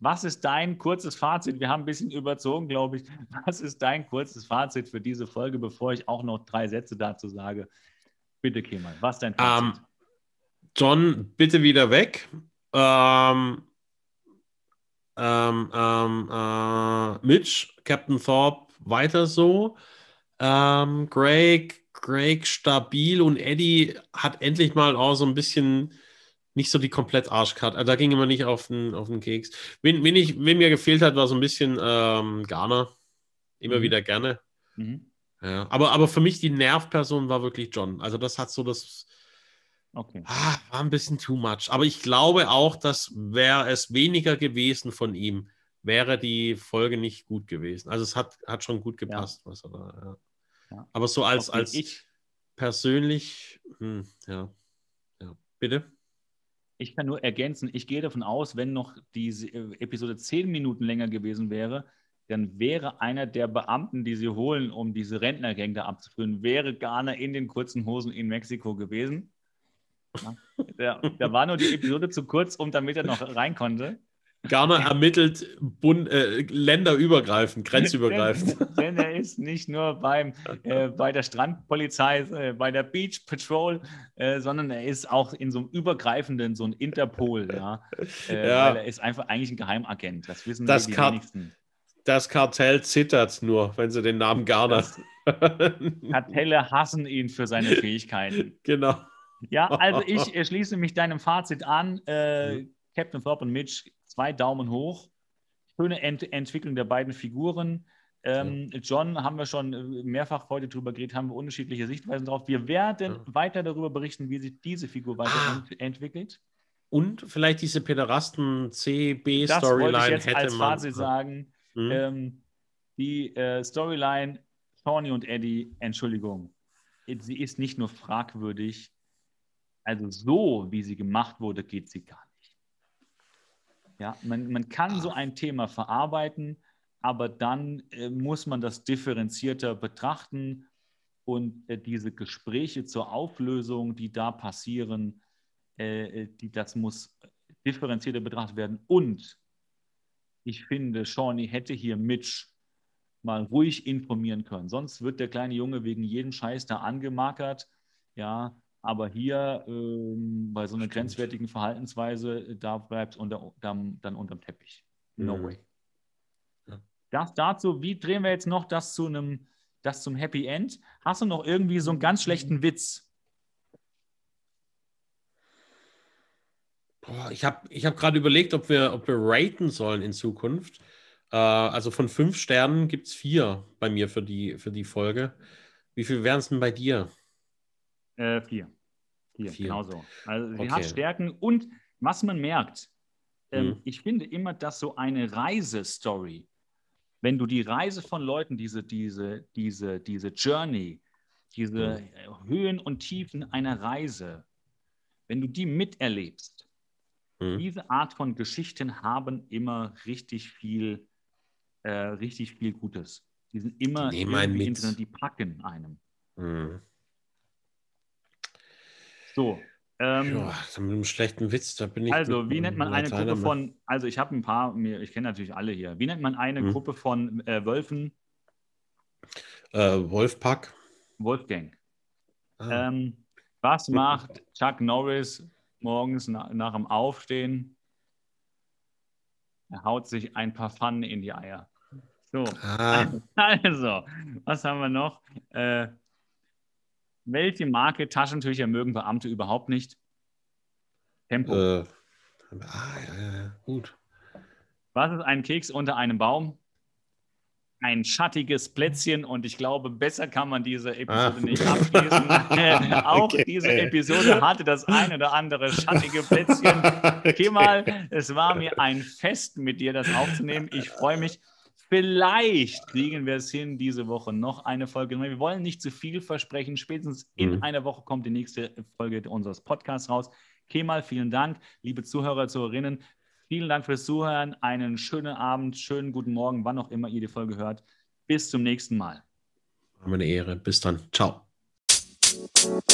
Was ist dein kurzes Fazit? Wir haben ein bisschen überzogen, glaube ich. [LAUGHS] Was ist dein kurzes Fazit für diese Folge, bevor ich auch noch drei Sätze dazu sage? Bitte, Kemal, was ist dein Fazit? Um, ähm, John, bitte wieder weg. Ähm, ähm, ähm, äh, Mitch, Captain Thorpe, weiter so. Ähm, Greg, Greg stabil und Eddie hat endlich mal auch so ein bisschen nicht so die komplett Arschkarte. Also da ging immer nicht auf den, auf den Keks. Wen, wen, ich, wen mir gefehlt hat, war so ein bisschen ähm, Garner. Immer mhm. wieder gerne. Mhm. Ja, aber, aber für mich die Nervperson war wirklich John. Also das hat so das. Okay. Ah, war ein bisschen too much. Aber ich glaube auch, dass wäre es weniger gewesen von ihm, wäre die Folge nicht gut gewesen. Also es hat, hat schon gut gepasst, ja. was er da. Ja. Ja. Aber so als, okay, als ich persönlich, hm, ja. ja. Bitte? Ich kann nur ergänzen, ich gehe davon aus, wenn noch diese äh, Episode zehn Minuten länger gewesen wäre, dann wäre einer der Beamten, die sie holen, um diese Rentnergang da abzuführen, wäre Garner in den kurzen Hosen in Mexiko gewesen. Da, da, war nur die Episode zu kurz, um damit er noch rein konnte. Garner ermittelt Bund, äh, länderübergreifend, [LAUGHS] grenzübergreifend. denn, denn, er ist nicht nur beim, äh, bei der Strandpolizei, äh, bei der Beach Patrol, äh, sondern er ist auch in so einem übergreifenden, so ein Interpol, ja. [LAUGHS] Äh, ja. Weil er ist einfach eigentlich ein Geheimagent. Das wissen das die wenigsten. Das Kartell zittert nur, wenn sie den Namen Garner. [LAUGHS] Kartelle hassen ihn für seine Fähigkeiten. Genau. Ja, also ich schließe mich deinem Fazit an. Äh, Captain Thorpe und Mitch, zwei Daumen hoch. Schöne Ent Entwicklung der beiden Figuren. Ähm, ja. John haben wir schon äh, mehrfach heute drüber geredet, haben wir unterschiedliche Sichtweisen drauf. Wir werden ja. weiter darüber berichten, wie sich diese Figur weiterentwickelt. Ah. Und vielleicht diese Pederasten C-B-Storyline hätte jetzt als man. Fazit sagen. Mhm. Ähm, die äh, Storyline Tawny und Eddie, Entschuldigung, sie ist nicht nur fragwürdig, also so, wie sie gemacht wurde, geht sie gar nicht. Ja, man, man kann so ein Thema verarbeiten, aber dann äh, muss man das differenzierter betrachten und äh, diese Gespräche zur Auflösung, die da passieren, äh, äh die, das muss differenzierter betrachtet werden. Und ich finde, Shawnee hätte hier Mitch mal ruhig informieren können. Sonst wird der kleine Junge wegen jedem Scheiß da angemarkert. Ja, aber hier ähm, bei so einer grenzwertigen Verhaltensweise, da bleibt es unter, dann, dann unterm Teppich. No mhm. way. Ja. Das dazu, wie drehen wir jetzt noch das zu einem, das zum Happy End? Hast du noch irgendwie so einen ganz schlechten Witz? Boah, ich habe ich hab gerade überlegt, ob wir, ob wir raten sollen in Zukunft. Äh, also von fünf Sternen gibt es vier bei mir für die, für die Folge. Wie viel wären es denn bei dir? Äh, vier. Vier, vier. genau so. Also sie okay. hat Stärken und was man merkt, ähm, hm. ich finde immer, dass so eine Reisestory, wenn du die Reise von Leuten, diese, diese, diese, diese Journey, diese hm. Höhen und Tiefen einer Reise, wenn du die miterlebst, hm. diese Art von Geschichten haben immer richtig viel, äh, richtig viel Gutes. Die sind immer die, die packen einem. Hm. So. Ähm, ja, mit einem schlechten Witz, da bin ich. Also, wie nennt man eine Gruppe von, also ich habe ein paar, ich kenne natürlich alle hier. Wie nennt man eine hm. Gruppe von äh, Wölfen? Äh, Wolfpack. Wolfgang. Ah. Ähm, was macht Chuck Norris morgens na, nach dem Aufstehen? Er haut sich ein paar Pfannen in die Eier. So. Ah. [LAUGHS] Also, was haben wir noch? Äh, welche Marke Taschentücher mögen Beamte überhaupt nicht? Tempo. Äh, ah, ja, ja, gut. Was ist ein Keks unter einem Baum? Ein schattiges Plätzchen und ich glaube, besser kann man diese Episode ah. nicht abschließen. [LAUGHS] [LAUGHS] Auch okay. diese Episode hatte das ein oder andere schattige Plätzchen. [LAUGHS] okay. Kemal, es war mir ein Fest, mit dir das aufzunehmen. Ich freue mich. Vielleicht kriegen wir es hin, diese Woche noch eine Folge. Wir wollen nicht zu viel versprechen. Spätestens in mhm. einer Woche kommt die nächste Folge unseres Podcasts raus. Kemal, vielen Dank. Liebe Zuhörer, Zuhörerinnen, vielen Dank fürs Zuhören. Einen schönen Abend, schönen guten Morgen, wann auch immer ihr die Folge hört. Bis zum nächsten Mal. War eine Ehre. Bis dann. Ciao. You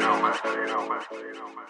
know, man. You know, man. You know, man.